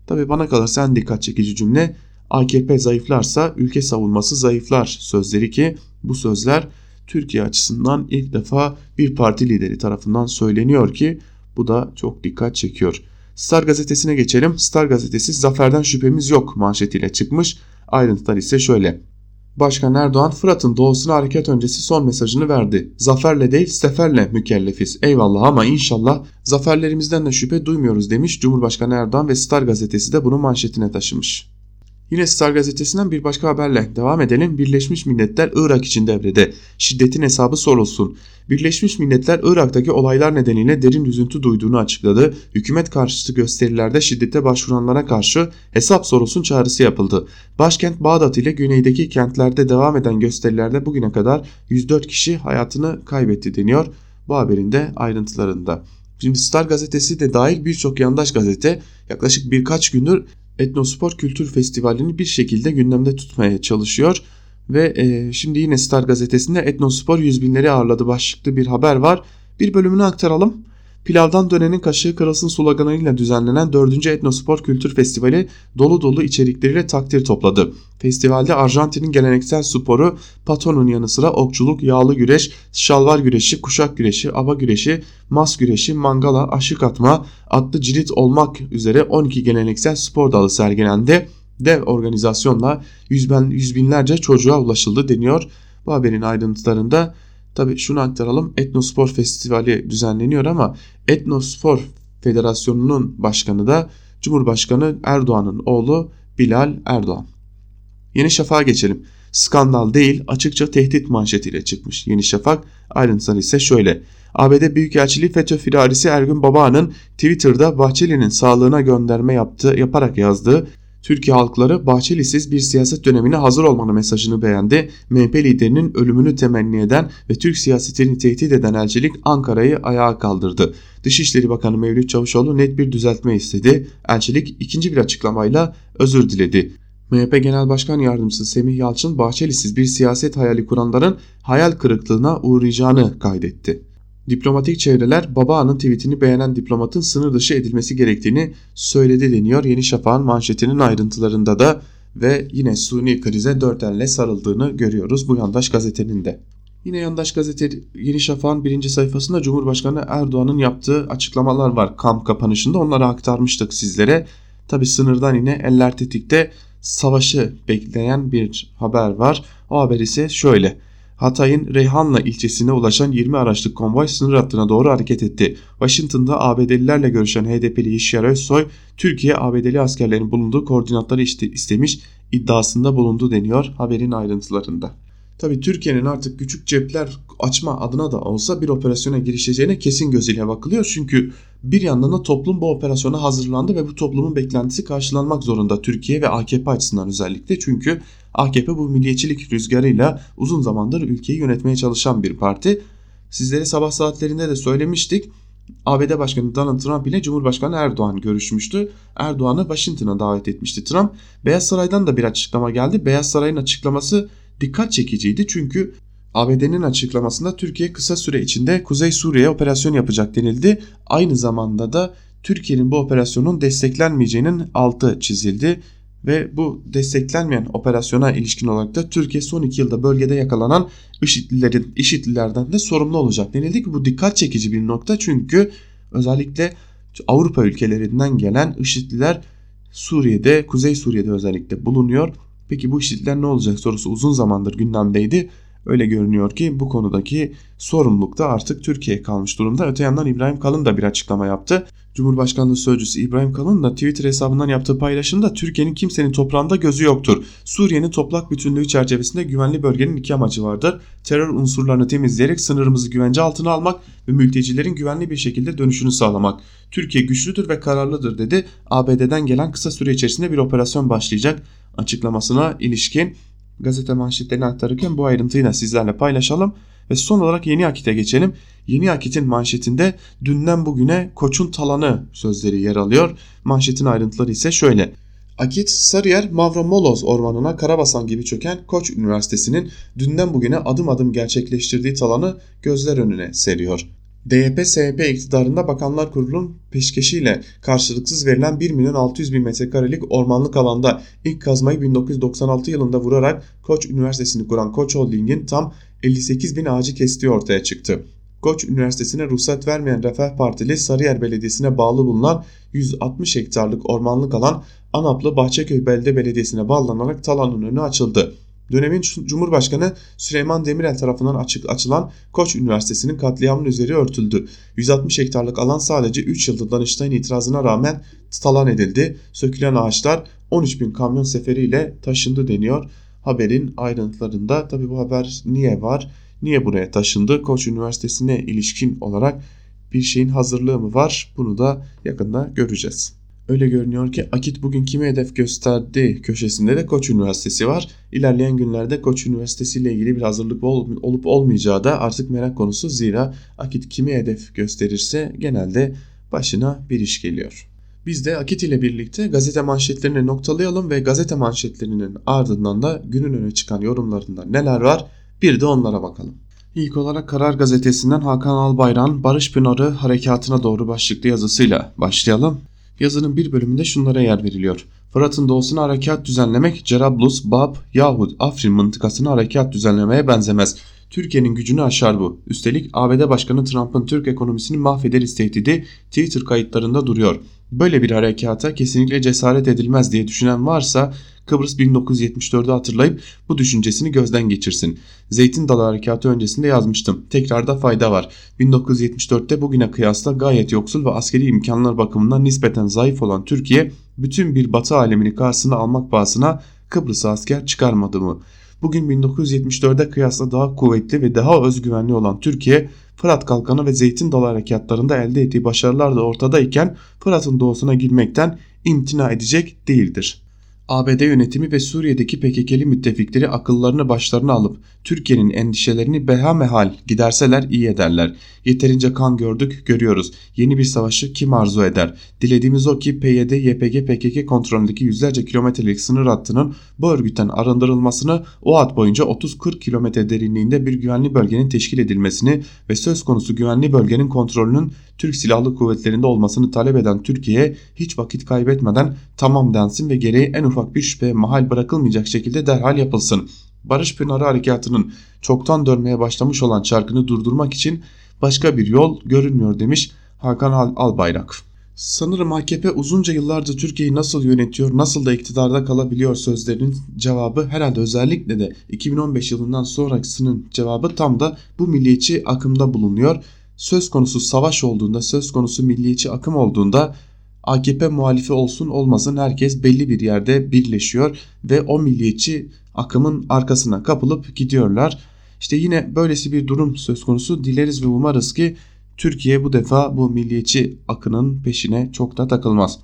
Tabi bana kalırsa en dikkat çekici cümle AKP zayıflarsa ülke savunması zayıflar sözleri ki bu sözler Türkiye açısından ilk defa bir parti lideri tarafından söyleniyor ki bu da çok dikkat çekiyor. Star gazetesine geçelim. Star gazetesi zaferden şüphemiz yok manşetiyle çıkmış. Ayrıntılar ise şöyle. Başkan Erdoğan Fırat'ın doğusuna hareket öncesi son mesajını verdi. Zaferle değil seferle mükellefiz. Eyvallah ama inşallah zaferlerimizden de şüphe duymuyoruz demiş Cumhurbaşkanı Erdoğan ve Star gazetesi de bunu manşetine taşımış. Yine Star gazetesinden bir başka haberle devam edelim. Birleşmiş Milletler Irak için devrede. Şiddetin hesabı sorulsun. Birleşmiş Milletler Irak'taki olaylar nedeniyle derin üzüntü duyduğunu açıkladı. Hükümet karşıtı gösterilerde şiddete başvuranlara karşı hesap sorulsun çağrısı yapıldı. Başkent Bağdat ile güneydeki kentlerde devam eden gösterilerde bugüne kadar 104 kişi hayatını kaybetti deniyor. Bu haberin de ayrıntılarında. Şimdi Star gazetesi de dahil birçok yandaş gazete yaklaşık birkaç gündür Etnospor Kültür Festivali'ni bir şekilde gündemde tutmaya çalışıyor. Ve e, şimdi yine Star gazetesinde Etnospor yüz binleri ağırladı başlıklı bir haber var. Bir bölümünü aktaralım. Pilavdan dönenin kaşığı kırılsın sloganıyla düzenlenen 4. Etnospor Kültür Festivali dolu dolu içerikleriyle takdir topladı. Festivalde Arjantin'in geleneksel sporu patonun yanı sıra okçuluk, yağlı güreş, şalvar güreşi, kuşak güreşi, ava güreşi, mas güreşi, mangala, aşık atma, atlı cirit olmak üzere 12 geleneksel spor dalı sergilendi. Dev organizasyonla yüz, ben, yüz binlerce çocuğa ulaşıldı deniyor. Bu haberin ayrıntılarında Tabi şunu aktaralım. Etnospor Festivali düzenleniyor ama Etnospor Federasyonu'nun başkanı da Cumhurbaşkanı Erdoğan'ın oğlu Bilal Erdoğan. Yeni Şafak'a geçelim. Skandal değil açıkça tehdit manşetiyle çıkmış. Yeni Şafak ayrıntıları ise şöyle. ABD Büyükelçiliği FETÖ firarisi Ergün Baba'nın Twitter'da Bahçeli'nin sağlığına gönderme yaptığı, yaparak yazdığı Türkiye halkları Bahçeli'siz bir siyaset dönemine hazır olmanın mesajını beğendi. MHP liderinin ölümünü temenni eden ve Türk siyasetini tehdit eden elçilik Ankara'yı ayağa kaldırdı. Dışişleri Bakanı Mevlüt Çavuşoğlu net bir düzeltme istedi. Elçilik ikinci bir açıklamayla özür diledi. MHP Genel Başkan Yardımcısı Semih Yalçın Bahçeli'siz bir siyaset hayali kuranların hayal kırıklığına uğrayacağını kaydetti. Diplomatik çevreler Baba'nın tweetini beğenen diplomatın sınır dışı edilmesi gerektiğini söyledi deniyor. Yeni Şafak'ın manşetinin ayrıntılarında da ve yine suni krize dört elle sarıldığını görüyoruz bu yandaş gazetenin de. Yine yandaş gazete Yeni Şafak'ın birinci sayfasında Cumhurbaşkanı Erdoğan'ın yaptığı açıklamalar var kamp kapanışında onları aktarmıştık sizlere. Tabi sınırdan yine eller tetikte savaşı bekleyen bir haber var. O haber ise şöyle. Hatay'ın Reyhanlı ilçesine ulaşan 20 araçlık konvoy sınır hattına doğru hareket etti. Washington'da ABD'lilerle görüşen HDP'li Yaşar Özsoy, Türkiye ABD'li askerlerin bulunduğu koordinatları istemiş iddiasında bulundu deniyor haberin ayrıntılarında. Tabi Türkiye'nin artık küçük cepler açma adına da olsa bir operasyona girişeceğine kesin gözüyle bakılıyor. Çünkü bir yandan da toplum bu operasyona hazırlandı ve bu toplumun beklentisi karşılanmak zorunda Türkiye ve AKP açısından özellikle. Çünkü AKP bu milliyetçilik rüzgarıyla uzun zamandır ülkeyi yönetmeye çalışan bir parti. Sizlere sabah saatlerinde de söylemiştik. ABD Başkanı Donald Trump ile Cumhurbaşkanı Erdoğan görüşmüştü. Erdoğan'ı Washington'a davet etmişti Trump. Beyaz Saray'dan da bir açıklama geldi. Beyaz Saray'ın açıklaması dikkat çekiciydi çünkü ABD'nin açıklamasında Türkiye kısa süre içinde Kuzey Suriye'ye operasyon yapacak denildi. Aynı zamanda da Türkiye'nin bu operasyonun desteklenmeyeceğinin altı çizildi ve bu desteklenmeyen operasyona ilişkin olarak da Türkiye son iki yılda bölgede yakalanan IŞİD'lilerin, IŞİD'lilerden de sorumlu olacak denildi ki bu dikkat çekici bir nokta çünkü özellikle Avrupa ülkelerinden gelen IŞİD'liler Suriye'de, Kuzey Suriye'de özellikle bulunuyor. Peki bu IŞİD'liler ne olacak sorusu uzun zamandır gündemdeydi. Öyle görünüyor ki bu konudaki sorumluluk da artık Türkiye'ye kalmış durumda. Öte yandan İbrahim Kalın da bir açıklama yaptı. Cumhurbaşkanlığı Sözcüsü İbrahim Kalın da Twitter hesabından yaptığı paylaşımda Türkiye'nin kimsenin toprağında gözü yoktur. Suriye'nin toprak bütünlüğü çerçevesinde güvenli bölgenin iki amacı vardır. Terör unsurlarını temizleyerek sınırımızı güvence altına almak ve mültecilerin güvenli bir şekilde dönüşünü sağlamak. Türkiye güçlüdür ve kararlıdır dedi. ABD'den gelen kısa süre içerisinde bir operasyon başlayacak açıklamasına ilişkin gazete manşetlerini aktarırken bu ayrıntıyı da sizlerle paylaşalım. Ve son olarak Yeni Akit'e geçelim. Yeni Akit'in manşetinde dünden bugüne koçun talanı sözleri yer alıyor. Manşetin ayrıntıları ise şöyle. Akit, Sarıyer, Mavromoloz ormanına karabasan gibi çöken Koç Üniversitesi'nin dünden bugüne adım adım gerçekleştirdiği talanı gözler önüne seriyor. DYP-SYP iktidarında Bakanlar Kurulu'nun peşkeşiyle karşılıksız verilen 1 milyon 600 bin metrekarelik ormanlık alanda ilk kazmayı 1996 yılında vurarak Koç Üniversitesi'ni kuran Koç Holding'in tam 58 bin ağacı kestiği ortaya çıktı. Koç Üniversitesi'ne ruhsat vermeyen Refah Partili Sarıyer Belediyesi'ne bağlı bulunan 160 hektarlık ormanlık alan Anaplı Bahçeköy Belde Belediyesi'ne bağlanarak talanın önü açıldı. Dönemin Cumhurbaşkanı Süleyman Demirel tarafından açık açılan Koç Üniversitesi'nin katliamının üzeri örtüldü. 160 hektarlık alan sadece 3 yıldır Danıştay'ın itirazına rağmen talan edildi. Sökülen ağaçlar 13 bin kamyon seferiyle taşındı deniyor. Haberin ayrıntılarında tabi bu haber niye var? Niye buraya taşındı? Koç Üniversitesi'ne ilişkin olarak bir şeyin hazırlığı mı var? Bunu da yakında göreceğiz. Öyle görünüyor ki Akit bugün kimi hedef gösterdi köşesinde de Koç Üniversitesi var. İlerleyen günlerde Koç Üniversitesi ile ilgili bir hazırlık olup olmayacağı da artık merak konusu. Zira Akit kimi hedef gösterirse genelde başına bir iş geliyor. Biz de Akit ile birlikte gazete manşetlerini noktalayalım ve gazete manşetlerinin ardından da günün öne çıkan yorumlarında neler var bir de onlara bakalım. İlk olarak Karar Gazetesi'nden Hakan Albayrak'ın Barış Pınarı harekatına doğru başlıklı yazısıyla başlayalım. Yazının bir bölümünde şunlara yer veriliyor. Fırat'ın doğusuna harekat düzenlemek Cerablus, Bab yahut Afrin mıntıkasına harekat düzenlemeye benzemez. Türkiye'nin gücünü aşar bu. Üstelik ABD Başkanı Trump'ın Türk ekonomisini mahvederiz tehdidi Twitter kayıtlarında duruyor. Böyle bir harekata kesinlikle cesaret edilmez diye düşünen varsa Kıbrıs 1974'ü hatırlayıp bu düşüncesini gözden geçirsin. Zeytin Dalı Harekatı öncesinde yazmıştım. Tekrarda fayda var. 1974'te bugüne kıyasla gayet yoksul ve askeri imkanlar bakımından nispeten zayıf olan Türkiye bütün bir batı alemini karşısına almak pahasına Kıbrıs'a asker çıkarmadı mı? Bugün 1974'e kıyasla daha kuvvetli ve daha özgüvenli olan Türkiye, Fırat Kalkanı ve Zeytin Dalı harekatlarında elde ettiği başarılar da ortadayken Fırat'ın doğusuna girmekten imtina edecek değildir. ABD yönetimi ve Suriye'deki PKK'li müttefikleri akıllarını başlarına alıp Türkiye'nin endişelerini behamehal giderseler iyi ederler. Yeterince kan gördük, görüyoruz. Yeni bir savaşı kim arzu eder? Dilediğimiz o ki PYD, YPG, PKK kontrolündeki yüzlerce kilometrelik sınır hattının bu örgütten arındırılmasını, o hat boyunca 30-40 kilometre derinliğinde bir güvenli bölgenin teşkil edilmesini ve söz konusu güvenli bölgenin kontrolünün Türk Silahlı Kuvvetleri'nde olmasını talep eden Türkiye hiç vakit kaybetmeden tamam densin ve gereği en ufak bir şüphe mahal bırakılmayacak şekilde derhal yapılsın. Barış Pınarı Harekatı'nın çoktan dönmeye başlamış olan çarkını durdurmak için başka bir yol görünmüyor demiş Hakan Al Albayrak. Sanırım AKP uzunca yıllardır Türkiye'yi nasıl yönetiyor, nasıl da iktidarda kalabiliyor sözlerinin cevabı herhalde özellikle de 2015 yılından sonrasının cevabı tam da bu milliyetçi akımda bulunuyor. Söz konusu savaş olduğunda, söz konusu milliyetçi akım olduğunda AKP muhalifi olsun olmasın herkes belli bir yerde birleşiyor ve o milliyetçi akımın arkasına kapılıp gidiyorlar. İşte yine böylesi bir durum söz konusu. Dileriz ve umarız ki Türkiye bu defa bu milliyetçi akının peşine çok da takılmaz.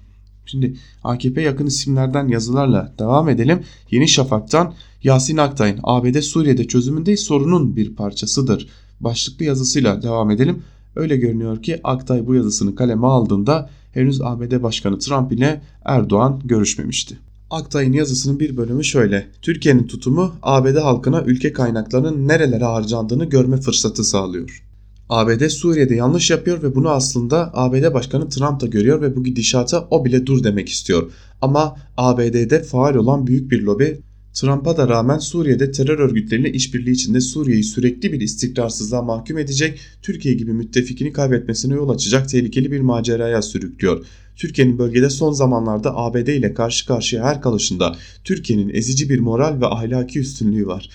Şimdi AKP yakın isimlerden yazılarla devam edelim. Yeni Şafak'tan Yasin Aktay'ın ABD Suriye'de çözümünde sorunun bir parçasıdır. Başlıklı yazısıyla devam edelim. Öyle görünüyor ki Aktay bu yazısını kaleme aldığında henüz ABD Başkanı Trump ile Erdoğan görüşmemişti. Aktay'ın yazısının bir bölümü şöyle. Türkiye'nin tutumu ABD halkına ülke kaynaklarının nerelere harcandığını görme fırsatı sağlıyor. ABD Suriye'de yanlış yapıyor ve bunu aslında ABD Başkanı Trump da görüyor ve bu gidişata o bile dur demek istiyor. Ama ABD'de faal olan büyük bir lobi Trump'a da rağmen Suriye'de terör örgütleriyle işbirliği içinde Suriye'yi sürekli bir istikrarsızlığa mahkum edecek, Türkiye gibi müttefikini kaybetmesine yol açacak tehlikeli bir maceraya sürüklüyor. Türkiye'nin bölgede son zamanlarda ABD ile karşı karşıya her kalışında Türkiye'nin ezici bir moral ve ahlaki üstünlüğü var.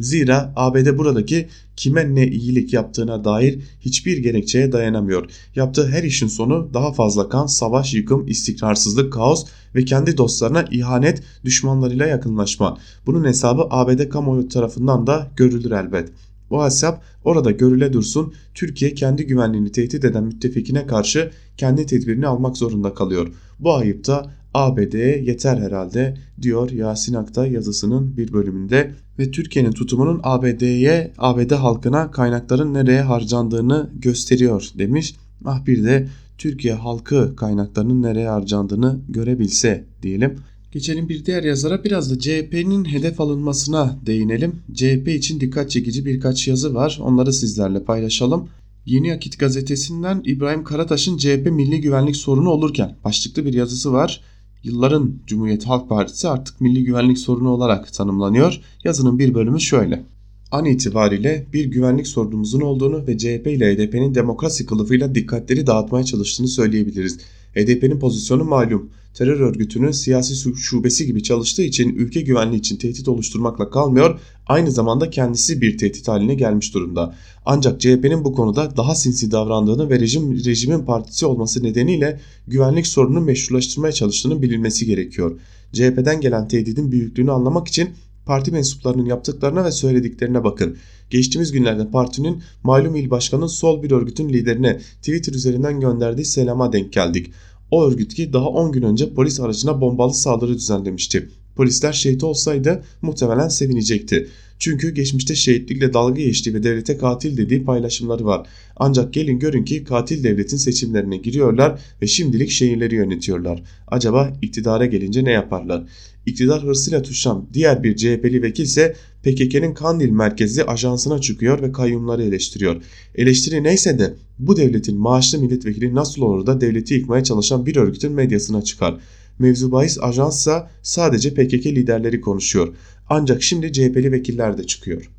Zira ABD buradaki kime ne iyilik yaptığına dair hiçbir gerekçeye dayanamıyor. Yaptığı her işin sonu daha fazla kan, savaş, yıkım, istikrarsızlık, kaos ve kendi dostlarına ihanet, düşmanlarıyla yakınlaşma. Bunun hesabı ABD kamuoyu tarafından da görülür elbet. Bu hesap orada görüle dursun Türkiye kendi güvenliğini tehdit eden müttefikine karşı kendi tedbirini almak zorunda kalıyor. Bu ayıpta ABD'ye yeter herhalde diyor Yasin Aktay yazısının bir bölümünde ve Türkiye'nin tutumunun ABD'ye, ABD halkına kaynakların nereye harcandığını gösteriyor demiş. Ah bir de Türkiye halkı kaynaklarının nereye harcandığını görebilse diyelim. Geçelim bir diğer yazara biraz da CHP'nin hedef alınmasına değinelim. CHP için dikkat çekici birkaç yazı var. Onları sizlerle paylaşalım. Yeni Akit gazetesinden İbrahim Karataş'ın CHP milli güvenlik sorunu olurken başlıklı bir yazısı var yılların Cumhuriyet Halk Partisi artık milli güvenlik sorunu olarak tanımlanıyor. Yazının bir bölümü şöyle. An itibariyle bir güvenlik sorunumuzun olduğunu ve CHP ile HDP'nin demokrasi kılıfıyla dikkatleri dağıtmaya çalıştığını söyleyebiliriz. HDP'nin pozisyonu malum. Terör örgütünün siyasi şubesi gibi çalıştığı için ülke güvenliği için tehdit oluşturmakla kalmıyor, aynı zamanda kendisi bir tehdit haline gelmiş durumda. Ancak CHP'nin bu konuda daha sinsi davrandığını ve rejim, rejimin partisi olması nedeniyle güvenlik sorununu meşrulaştırmaya çalıştığını bilinmesi gerekiyor. CHP'den gelen tehdidin büyüklüğünü anlamak için parti mensuplarının yaptıklarına ve söylediklerine bakın. Geçtiğimiz günlerde partinin malum il başkanının sol bir örgütün liderine Twitter üzerinden gönderdiği selama denk geldik. O örgüt ki daha 10 gün önce polis aracına bombalı saldırı düzenlemişti. Polisler şehit olsaydı muhtemelen sevinecekti. Çünkü geçmişte şehitlikle dalga geçtiği ve devlete katil dediği paylaşımları var. Ancak gelin görün ki katil devletin seçimlerine giriyorlar ve şimdilik şehirleri yönetiyorlar. Acaba iktidara gelince ne yaparlar? İktidar hırsıyla tuşan diğer bir CHP'li vekil ise PKK'nın Kandil merkezi ajansına çıkıyor ve kayyumları eleştiriyor. Eleştiri neyse de bu devletin maaşlı milletvekili nasıl olur da devleti yıkmaya çalışan bir örgütün medyasına çıkar. Mevzu bahis ajansa sadece PKK liderleri konuşuyor. Ancak şimdi CHP'li vekiller de çıkıyor.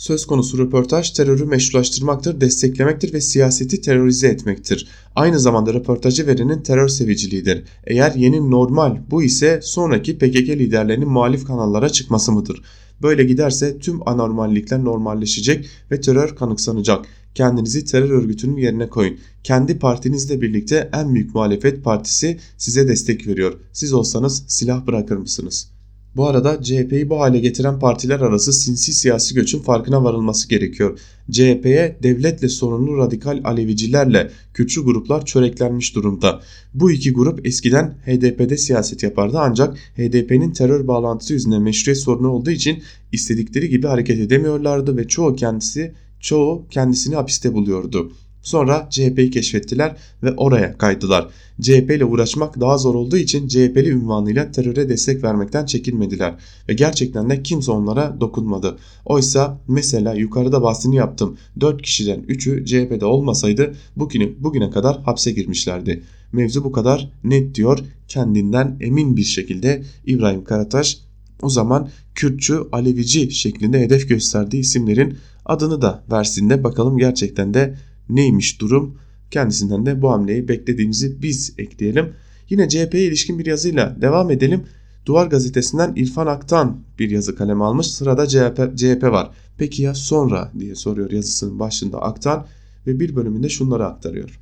Söz konusu röportaj terörü meşrulaştırmaktır, desteklemektir ve siyaseti terörize etmektir. Aynı zamanda röportajı verenin terör seviciliğidir. Eğer yeni normal bu ise sonraki PKK liderlerinin muhalif kanallara çıkması mıdır? Böyle giderse tüm anormallikler normalleşecek ve terör kanıksanacak. Kendinizi terör örgütünün yerine koyun. Kendi partinizle birlikte en büyük muhalefet partisi size destek veriyor. Siz olsanız silah bırakır mısınız? Bu arada CHP'yi bu hale getiren partiler arası sinsi siyasi göçün farkına varılması gerekiyor. CHP'ye devletle sorunlu radikal Alevicilerle Kürtçü gruplar çöreklenmiş durumda. Bu iki grup eskiden HDP'de siyaset yapardı ancak HDP'nin terör bağlantısı yüzünden meşruiyet sorunu olduğu için istedikleri gibi hareket edemiyorlardı ve çoğu kendisi çoğu kendisini hapiste buluyordu. Sonra CHP'yi keşfettiler ve oraya kaydılar. CHP ile uğraşmak daha zor olduğu için CHP'li ünvanıyla teröre destek vermekten çekinmediler ve gerçekten de kimse onlara dokunmadı. Oysa mesela yukarıda bahsini yaptım 4 kişiden 3'ü CHP'de olmasaydı bugüne, bugüne kadar hapse girmişlerdi. Mevzu bu kadar net diyor kendinden emin bir şekilde İbrahim Karataş. O zaman Kürtçü, Alevici şeklinde hedef gösterdiği isimlerin adını da versin de bakalım gerçekten de neymiş durum? Kendisinden de bu hamleyi beklediğimizi biz ekleyelim. Yine CHP'ye ilişkin bir yazıyla devam edelim. Duvar gazetesinden İrfan Aktan bir yazı kaleme almış. Sırada CHP, CHP var. Peki ya sonra diye soruyor yazısının başında Aktan ve bir bölümünde şunları aktarıyor.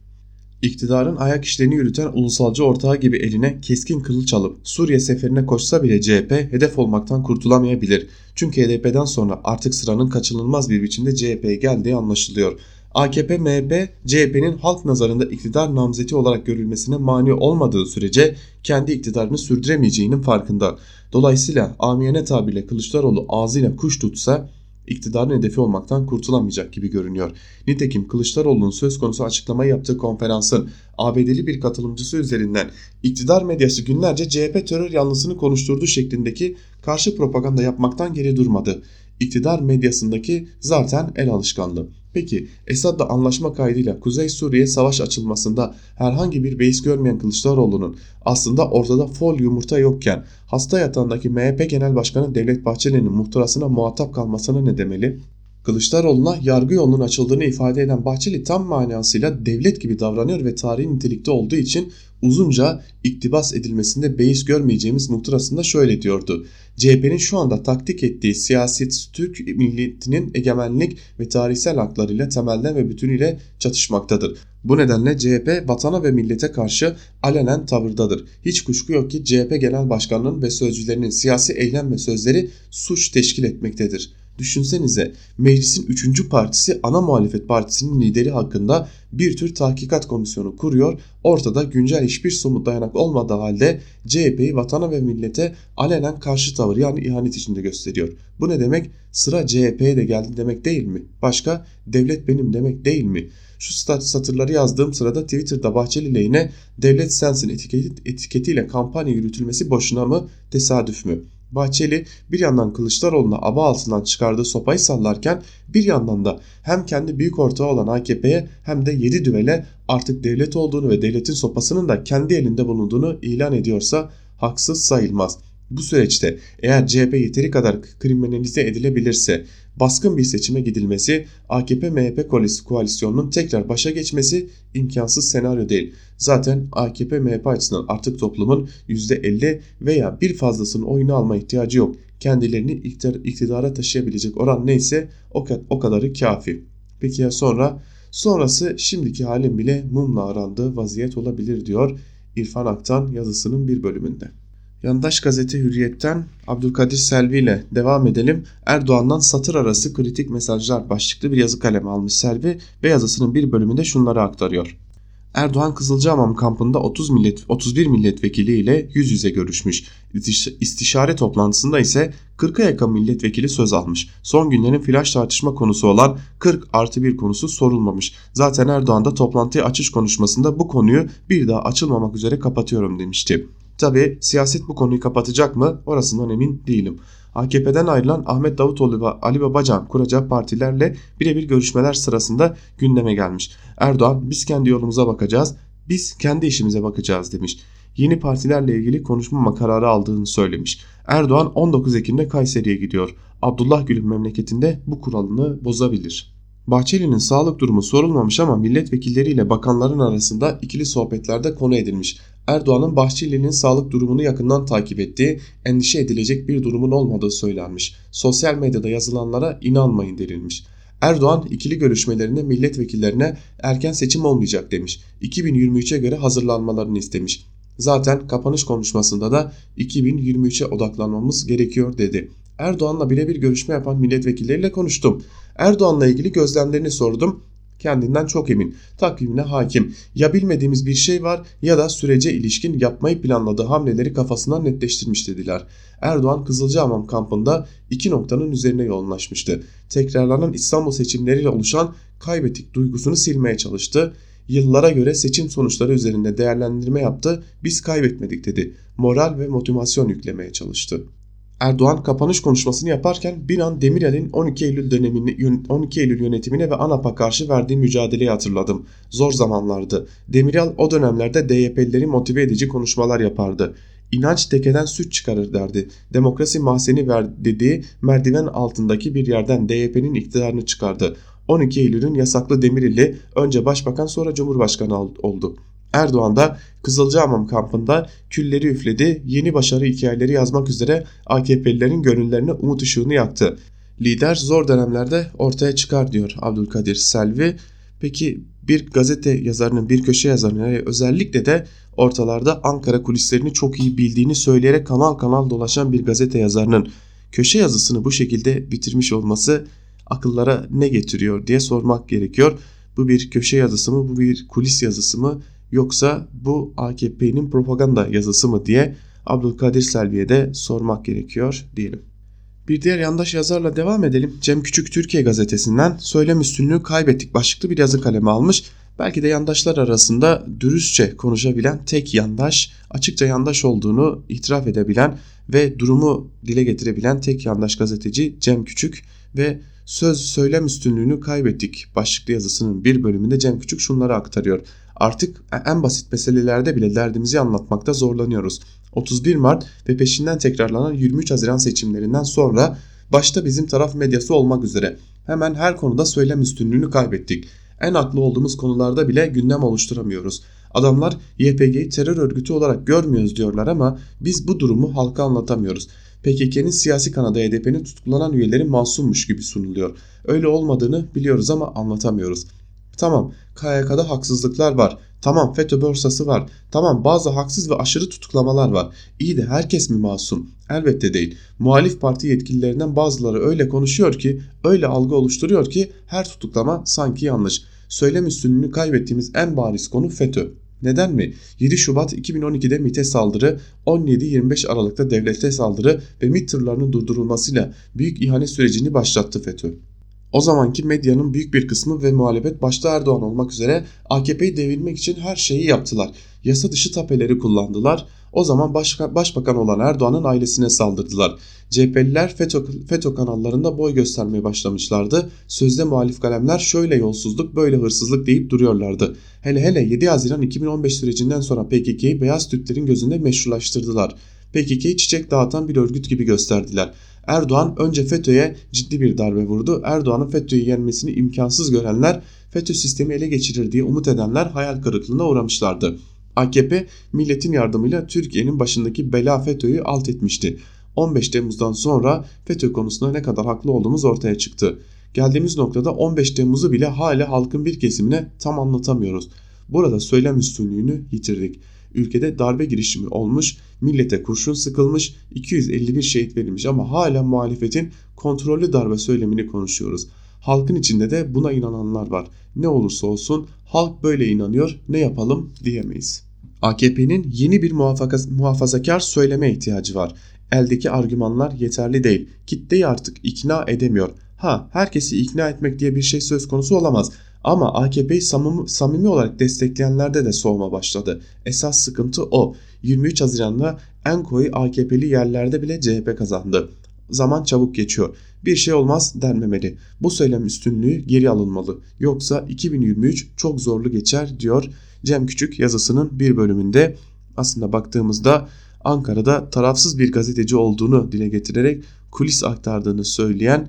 İktidarın ayak işlerini yürüten ulusalcı ortağı gibi eline keskin kılıç alıp Suriye seferine koşsa bile CHP hedef olmaktan kurtulamayabilir. Çünkü HDP'den sonra artık sıranın kaçınılmaz bir biçimde CHP'ye geldiği anlaşılıyor. AKP, MHP, CHP'nin halk nazarında iktidar namzeti olarak görülmesine mani olmadığı sürece kendi iktidarını sürdüremeyeceğinin farkında. Dolayısıyla amiyane tabirle Kılıçdaroğlu ağzıyla kuş tutsa iktidarın hedefi olmaktan kurtulamayacak gibi görünüyor. Nitekim Kılıçdaroğlu'nun söz konusu açıklama yaptığı konferansın ABD'li bir katılımcısı üzerinden iktidar medyası günlerce CHP terör yanlısını konuşturduğu şeklindeki karşı propaganda yapmaktan geri durmadı. İktidar medyasındaki zaten el alışkanlığı. Peki Esad'la anlaşma kaydıyla Kuzey Suriye savaş açılmasında herhangi bir beis görmeyen Kılıçdaroğlu'nun aslında ortada fol yumurta yokken hasta yatağındaki MHP Genel Başkanı Devlet Bahçeli'nin muhtırasına muhatap kalmasına ne demeli? Kılıçdaroğlu'na yargı yolunun açıldığını ifade eden Bahçeli tam manasıyla devlet gibi davranıyor ve tarihi nitelikte olduğu için uzunca iktibas edilmesinde beis görmeyeceğimiz muhtırasında şöyle diyordu. CHP'nin şu anda taktik ettiği siyaset Türk milletinin egemenlik ve tarihsel haklarıyla temelden ve bütünüyle çatışmaktadır. Bu nedenle CHP vatana ve millete karşı alenen tavırdadır. Hiç kuşku yok ki CHP Genel Başkanı'nın ve sözcülerinin siyasi eylem ve sözleri suç teşkil etmektedir. Düşünsenize meclisin 3. partisi ana muhalefet partisinin lideri hakkında bir tür tahkikat komisyonu kuruyor. Ortada güncel hiçbir somut dayanak olmadığı halde CHP'yi vatana ve millete alenen karşı tavır yani ihanet içinde gösteriyor. Bu ne demek? Sıra CHP'ye de geldi demek değil mi? Başka devlet benim demek değil mi? Şu satırları yazdığım sırada Twitter'da Bahçeli lehine devlet sensin etiketi, etiketiyle kampanya yürütülmesi boşuna mı tesadüf mü? Bahçeli bir yandan Kılıçdaroğlu'na aba altından çıkardığı sopayı sallarken bir yandan da hem kendi büyük ortağı olan AKP'ye hem de yedi düvele artık devlet olduğunu ve devletin sopasının da kendi elinde bulunduğunu ilan ediyorsa haksız sayılmaz. Bu süreçte eğer CHP yeteri kadar kriminalize edilebilirse baskın bir seçime gidilmesi AKP-MHP koalisyonunun tekrar başa geçmesi imkansız senaryo değil. Zaten AKP-MHP açısından artık toplumun %50 veya bir fazlasının oyunu alma ihtiyacı yok. Kendilerini iktidara taşıyabilecek oran neyse o kadarı kafi. Peki ya sonra? Sonrası şimdiki halin bile mumla arandığı vaziyet olabilir diyor İrfan Aktan yazısının bir bölümünde. Yandaş gazete Hürriyet'ten Abdülkadir Selvi ile devam edelim. Erdoğan'dan satır arası kritik mesajlar başlıklı bir yazı kalemi almış Selvi ve yazısının bir bölümünde şunları aktarıyor. Erdoğan Kızılcahamam kampında 30 millet 31 milletvekili ile yüz yüze görüşmüş. İstişare toplantısında ise 40'a yakın milletvekili söz almış. Son günlerin flash tartışma konusu olan 40 artı 1 konusu sorulmamış. Zaten Erdoğan da toplantıya açış konuşmasında bu konuyu bir daha açılmamak üzere kapatıyorum demişti. Tabi siyaset bu konuyu kapatacak mı orasından emin değilim. AKP'den ayrılan Ahmet Davutoğlu ve Ali Babacan kuracağı partilerle birebir görüşmeler sırasında gündeme gelmiş. Erdoğan biz kendi yolumuza bakacağız, biz kendi işimize bakacağız demiş. Yeni partilerle ilgili konuşmama kararı aldığını söylemiş. Erdoğan 19 Ekim'de Kayseri'ye gidiyor. Abdullah Gül'ün memleketinde bu kuralını bozabilir. Bahçeli'nin sağlık durumu sorulmamış ama milletvekilleriyle bakanların arasında ikili sohbetlerde konu edilmiş. Erdoğan'ın Bahçeli'nin sağlık durumunu yakından takip ettiği, endişe edilecek bir durumun olmadığı söylenmiş. Sosyal medyada yazılanlara inanmayın denilmiş. Erdoğan ikili görüşmelerinde milletvekillerine erken seçim olmayacak demiş. 2023'e göre hazırlanmalarını istemiş. Zaten kapanış konuşmasında da 2023'e odaklanmamız gerekiyor dedi. Erdoğan'la birebir görüşme yapan milletvekilleriyle konuştum. Erdoğan'la ilgili gözlemlerini sordum. Kendinden çok emin, takvimine hakim. Ya bilmediğimiz bir şey var ya da sürece ilişkin yapmayı planladığı hamleleri kafasından netleştirmiş dediler. Erdoğan Kızılcahamam kampında iki noktanın üzerine yoğunlaşmıştı. Tekrarlanan İstanbul seçimleriyle oluşan kaybettik duygusunu silmeye çalıştı. Yıllara göre seçim sonuçları üzerinde değerlendirme yaptı. Biz kaybetmedik dedi. Moral ve motivasyon yüklemeye çalıştı. Erdoğan kapanış konuşmasını yaparken bir an Demirel'in 12 Eylül dönemini 12 Eylül yönetimine ve ANAP'a karşı verdiği mücadeleyi hatırladım. Zor zamanlardı. Demirel o dönemlerde DYP'lileri motive edici konuşmalar yapardı. İnanç tekeden süt çıkarır derdi. Demokrasi mahzeni ver dediği merdiven altındaki bir yerden DYP'nin iktidarını çıkardı. 12 Eylül'ün yasaklı Demirel'i önce başbakan sonra cumhurbaşkanı oldu. Erdoğan da Kızılcahamam kampında külleri üfledi, yeni başarı hikayeleri yazmak üzere AKP'lilerin gönüllerine umut ışığını yaktı. Lider zor dönemlerde ortaya çıkar diyor Abdülkadir Selvi. Peki bir gazete yazarının, bir köşe yazarının özellikle de ortalarda Ankara kulislerini çok iyi bildiğini söyleyerek kanal kanal dolaşan bir gazete yazarının köşe yazısını bu şekilde bitirmiş olması akıllara ne getiriyor diye sormak gerekiyor. Bu bir köşe yazısı mı, bu bir kulis yazısı mı yoksa bu AKP'nin propaganda yazısı mı diye Abdülkadir Selvi'ye de sormak gerekiyor diyelim. Bir diğer yandaş yazarla devam edelim. Cem Küçük Türkiye gazetesinden söylem üstünlüğü kaybettik başlıklı bir yazı kalemi almış. Belki de yandaşlar arasında dürüstçe konuşabilen tek yandaş, açıkça yandaş olduğunu itiraf edebilen ve durumu dile getirebilen tek yandaş gazeteci Cem Küçük ve söz söylem üstünlüğünü kaybettik başlıklı yazısının bir bölümünde Cem Küçük şunları aktarıyor. Artık en basit meselelerde bile derdimizi anlatmakta zorlanıyoruz. 31 Mart ve peşinden tekrarlanan 23 Haziran seçimlerinden sonra başta bizim taraf medyası olmak üzere hemen her konuda söylem üstünlüğünü kaybettik. En haklı olduğumuz konularda bile gündem oluşturamıyoruz. Adamlar YPG'yi terör örgütü olarak görmüyoruz diyorlar ama biz bu durumu halka anlatamıyoruz. PKK'nin siyasi kanadı HDP'nin tutuklanan üyeleri masummuş gibi sunuluyor. Öyle olmadığını biliyoruz ama anlatamıyoruz. Tamam KYK'da haksızlıklar var. Tamam FETÖ borsası var. Tamam bazı haksız ve aşırı tutuklamalar var. İyi de herkes mi masum? Elbette değil. Muhalif parti yetkililerinden bazıları öyle konuşuyor ki, öyle algı oluşturuyor ki her tutuklama sanki yanlış. Söylem üstünlüğünü kaybettiğimiz en bariz konu FETÖ. Neden mi? 7 Şubat 2012'de MİT'e saldırı, 17-25 Aralık'ta devlete saldırı ve MİT tırlarının durdurulmasıyla büyük ihanet sürecini başlattı FETÖ. O zamanki medyanın büyük bir kısmı ve muhalefet başta Erdoğan olmak üzere AKP'yi devirmek için her şeyi yaptılar. Yasa dışı tapeleri kullandılar. O zaman başka, başbakan olan Erdoğan'ın ailesine saldırdılar. CHP'liler FETÖ, FETÖ kanallarında boy göstermeye başlamışlardı. Sözde muhalif kalemler şöyle yolsuzluk böyle hırsızlık deyip duruyorlardı. Hele hele 7 Haziran 2015 sürecinden sonra PKK'yı beyaz Türklerin gözünde meşrulaştırdılar. PKK'yı çiçek dağıtan bir örgüt gibi gösterdiler. Erdoğan önce FETÖ'ye ciddi bir darbe vurdu. Erdoğan'ın FETÖ'yü yenmesini imkansız görenler, FETÖ sistemi ele geçirir diye umut edenler hayal kırıklığına uğramışlardı. AKP milletin yardımıyla Türkiye'nin başındaki bela FETÖ'yü alt etmişti. 15 Temmuz'dan sonra FETÖ konusunda ne kadar haklı olduğumuz ortaya çıktı. Geldiğimiz noktada 15 Temmuz'u bile hala halkın bir kesimine tam anlatamıyoruz. Burada söylem üstünlüğünü yitirdik. Ülkede darbe girişimi olmuş, millete kurşun sıkılmış, 251 şehit verilmiş ama hala muhalefetin kontrollü darbe söylemini konuşuyoruz. Halkın içinde de buna inananlar var. Ne olursa olsun halk böyle inanıyor ne yapalım diyemeyiz. AKP'nin yeni bir muhafazakar söyleme ihtiyacı var. Eldeki argümanlar yeterli değil. Kitleyi artık ikna edemiyor. Ha herkesi ikna etmek diye bir şey söz konusu olamaz. Ama AKP'yi samimi, samimi olarak destekleyenlerde de soğuma başladı. Esas sıkıntı o. 23 Haziran'da en koyu AKP'li yerlerde bile CHP kazandı. Zaman çabuk geçiyor. Bir şey olmaz denmemeli. Bu söylem üstünlüğü geri alınmalı. Yoksa 2023 çok zorlu geçer diyor Cem Küçük yazısının bir bölümünde. Aslında baktığımızda Ankara'da tarafsız bir gazeteci olduğunu dile getirerek kulis aktardığını söyleyen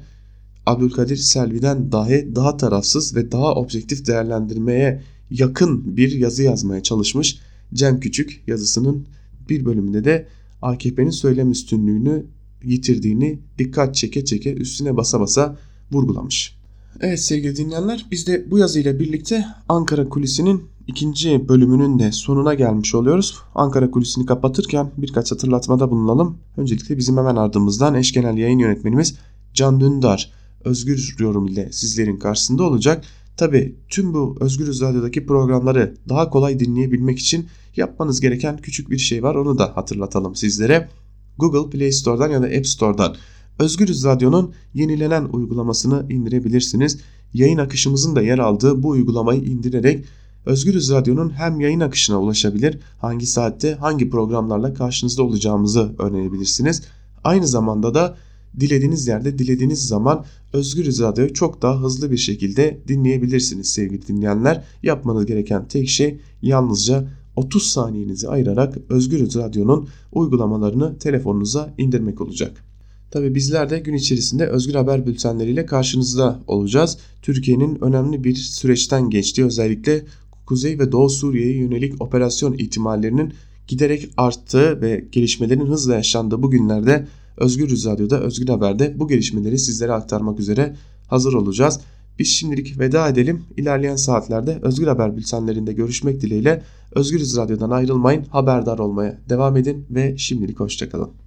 Abdülkadir Selvi'den dahi daha tarafsız ve daha objektif değerlendirmeye yakın bir yazı yazmaya çalışmış. Cem Küçük yazısının bir bölümünde de AKP'nin söylem üstünlüğünü yitirdiğini dikkat çeke çeke üstüne basa basa vurgulamış. Evet sevgili dinleyenler biz de bu yazıyla birlikte Ankara Kulisi'nin ikinci bölümünün de sonuna gelmiş oluyoruz. Ankara kulisini kapatırken birkaç hatırlatmada bulunalım. Öncelikle bizim hemen ardımızdan eş genel yayın yönetmenimiz Can Dündar özgür yorum ile sizlerin karşısında olacak. Tabi tüm bu Özgürüz Radyo'daki programları daha kolay dinleyebilmek için yapmanız gereken küçük bir şey var onu da hatırlatalım sizlere. Google Play Store'dan ya da App Store'dan Özgürüz Radyo'nun yenilenen uygulamasını indirebilirsiniz. Yayın akışımızın da yer aldığı bu uygulamayı indirerek Özgürüz Radyo'nun hem yayın akışına ulaşabilir, hangi saatte hangi programlarla karşınızda olacağımızı öğrenebilirsiniz. Aynı zamanda da dilediğiniz yerde dilediğiniz zaman Özgürüz Radyo'yu çok daha hızlı bir şekilde dinleyebilirsiniz sevgili dinleyenler. Yapmanız gereken tek şey yalnızca 30 saniyenizi ayırarak Özgürüz Radyo'nun uygulamalarını telefonunuza indirmek olacak. Tabi bizler de gün içerisinde Özgür Haber bültenleriyle karşınızda olacağız. Türkiye'nin önemli bir süreçten geçtiği özellikle Kuzey ve Doğu Suriye'ye yönelik operasyon ihtimallerinin giderek arttığı ve gelişmelerin hızla yaşandığı bu günlerde Özgür Radyo'da, Özgür Haber'de bu gelişmeleri sizlere aktarmak üzere hazır olacağız. Biz şimdilik veda edelim. İlerleyen saatlerde Özgür Haber bültenlerinde görüşmek dileğiyle Özgür Radyo'dan ayrılmayın, haberdar olmaya devam edin ve şimdilik hoşçakalın.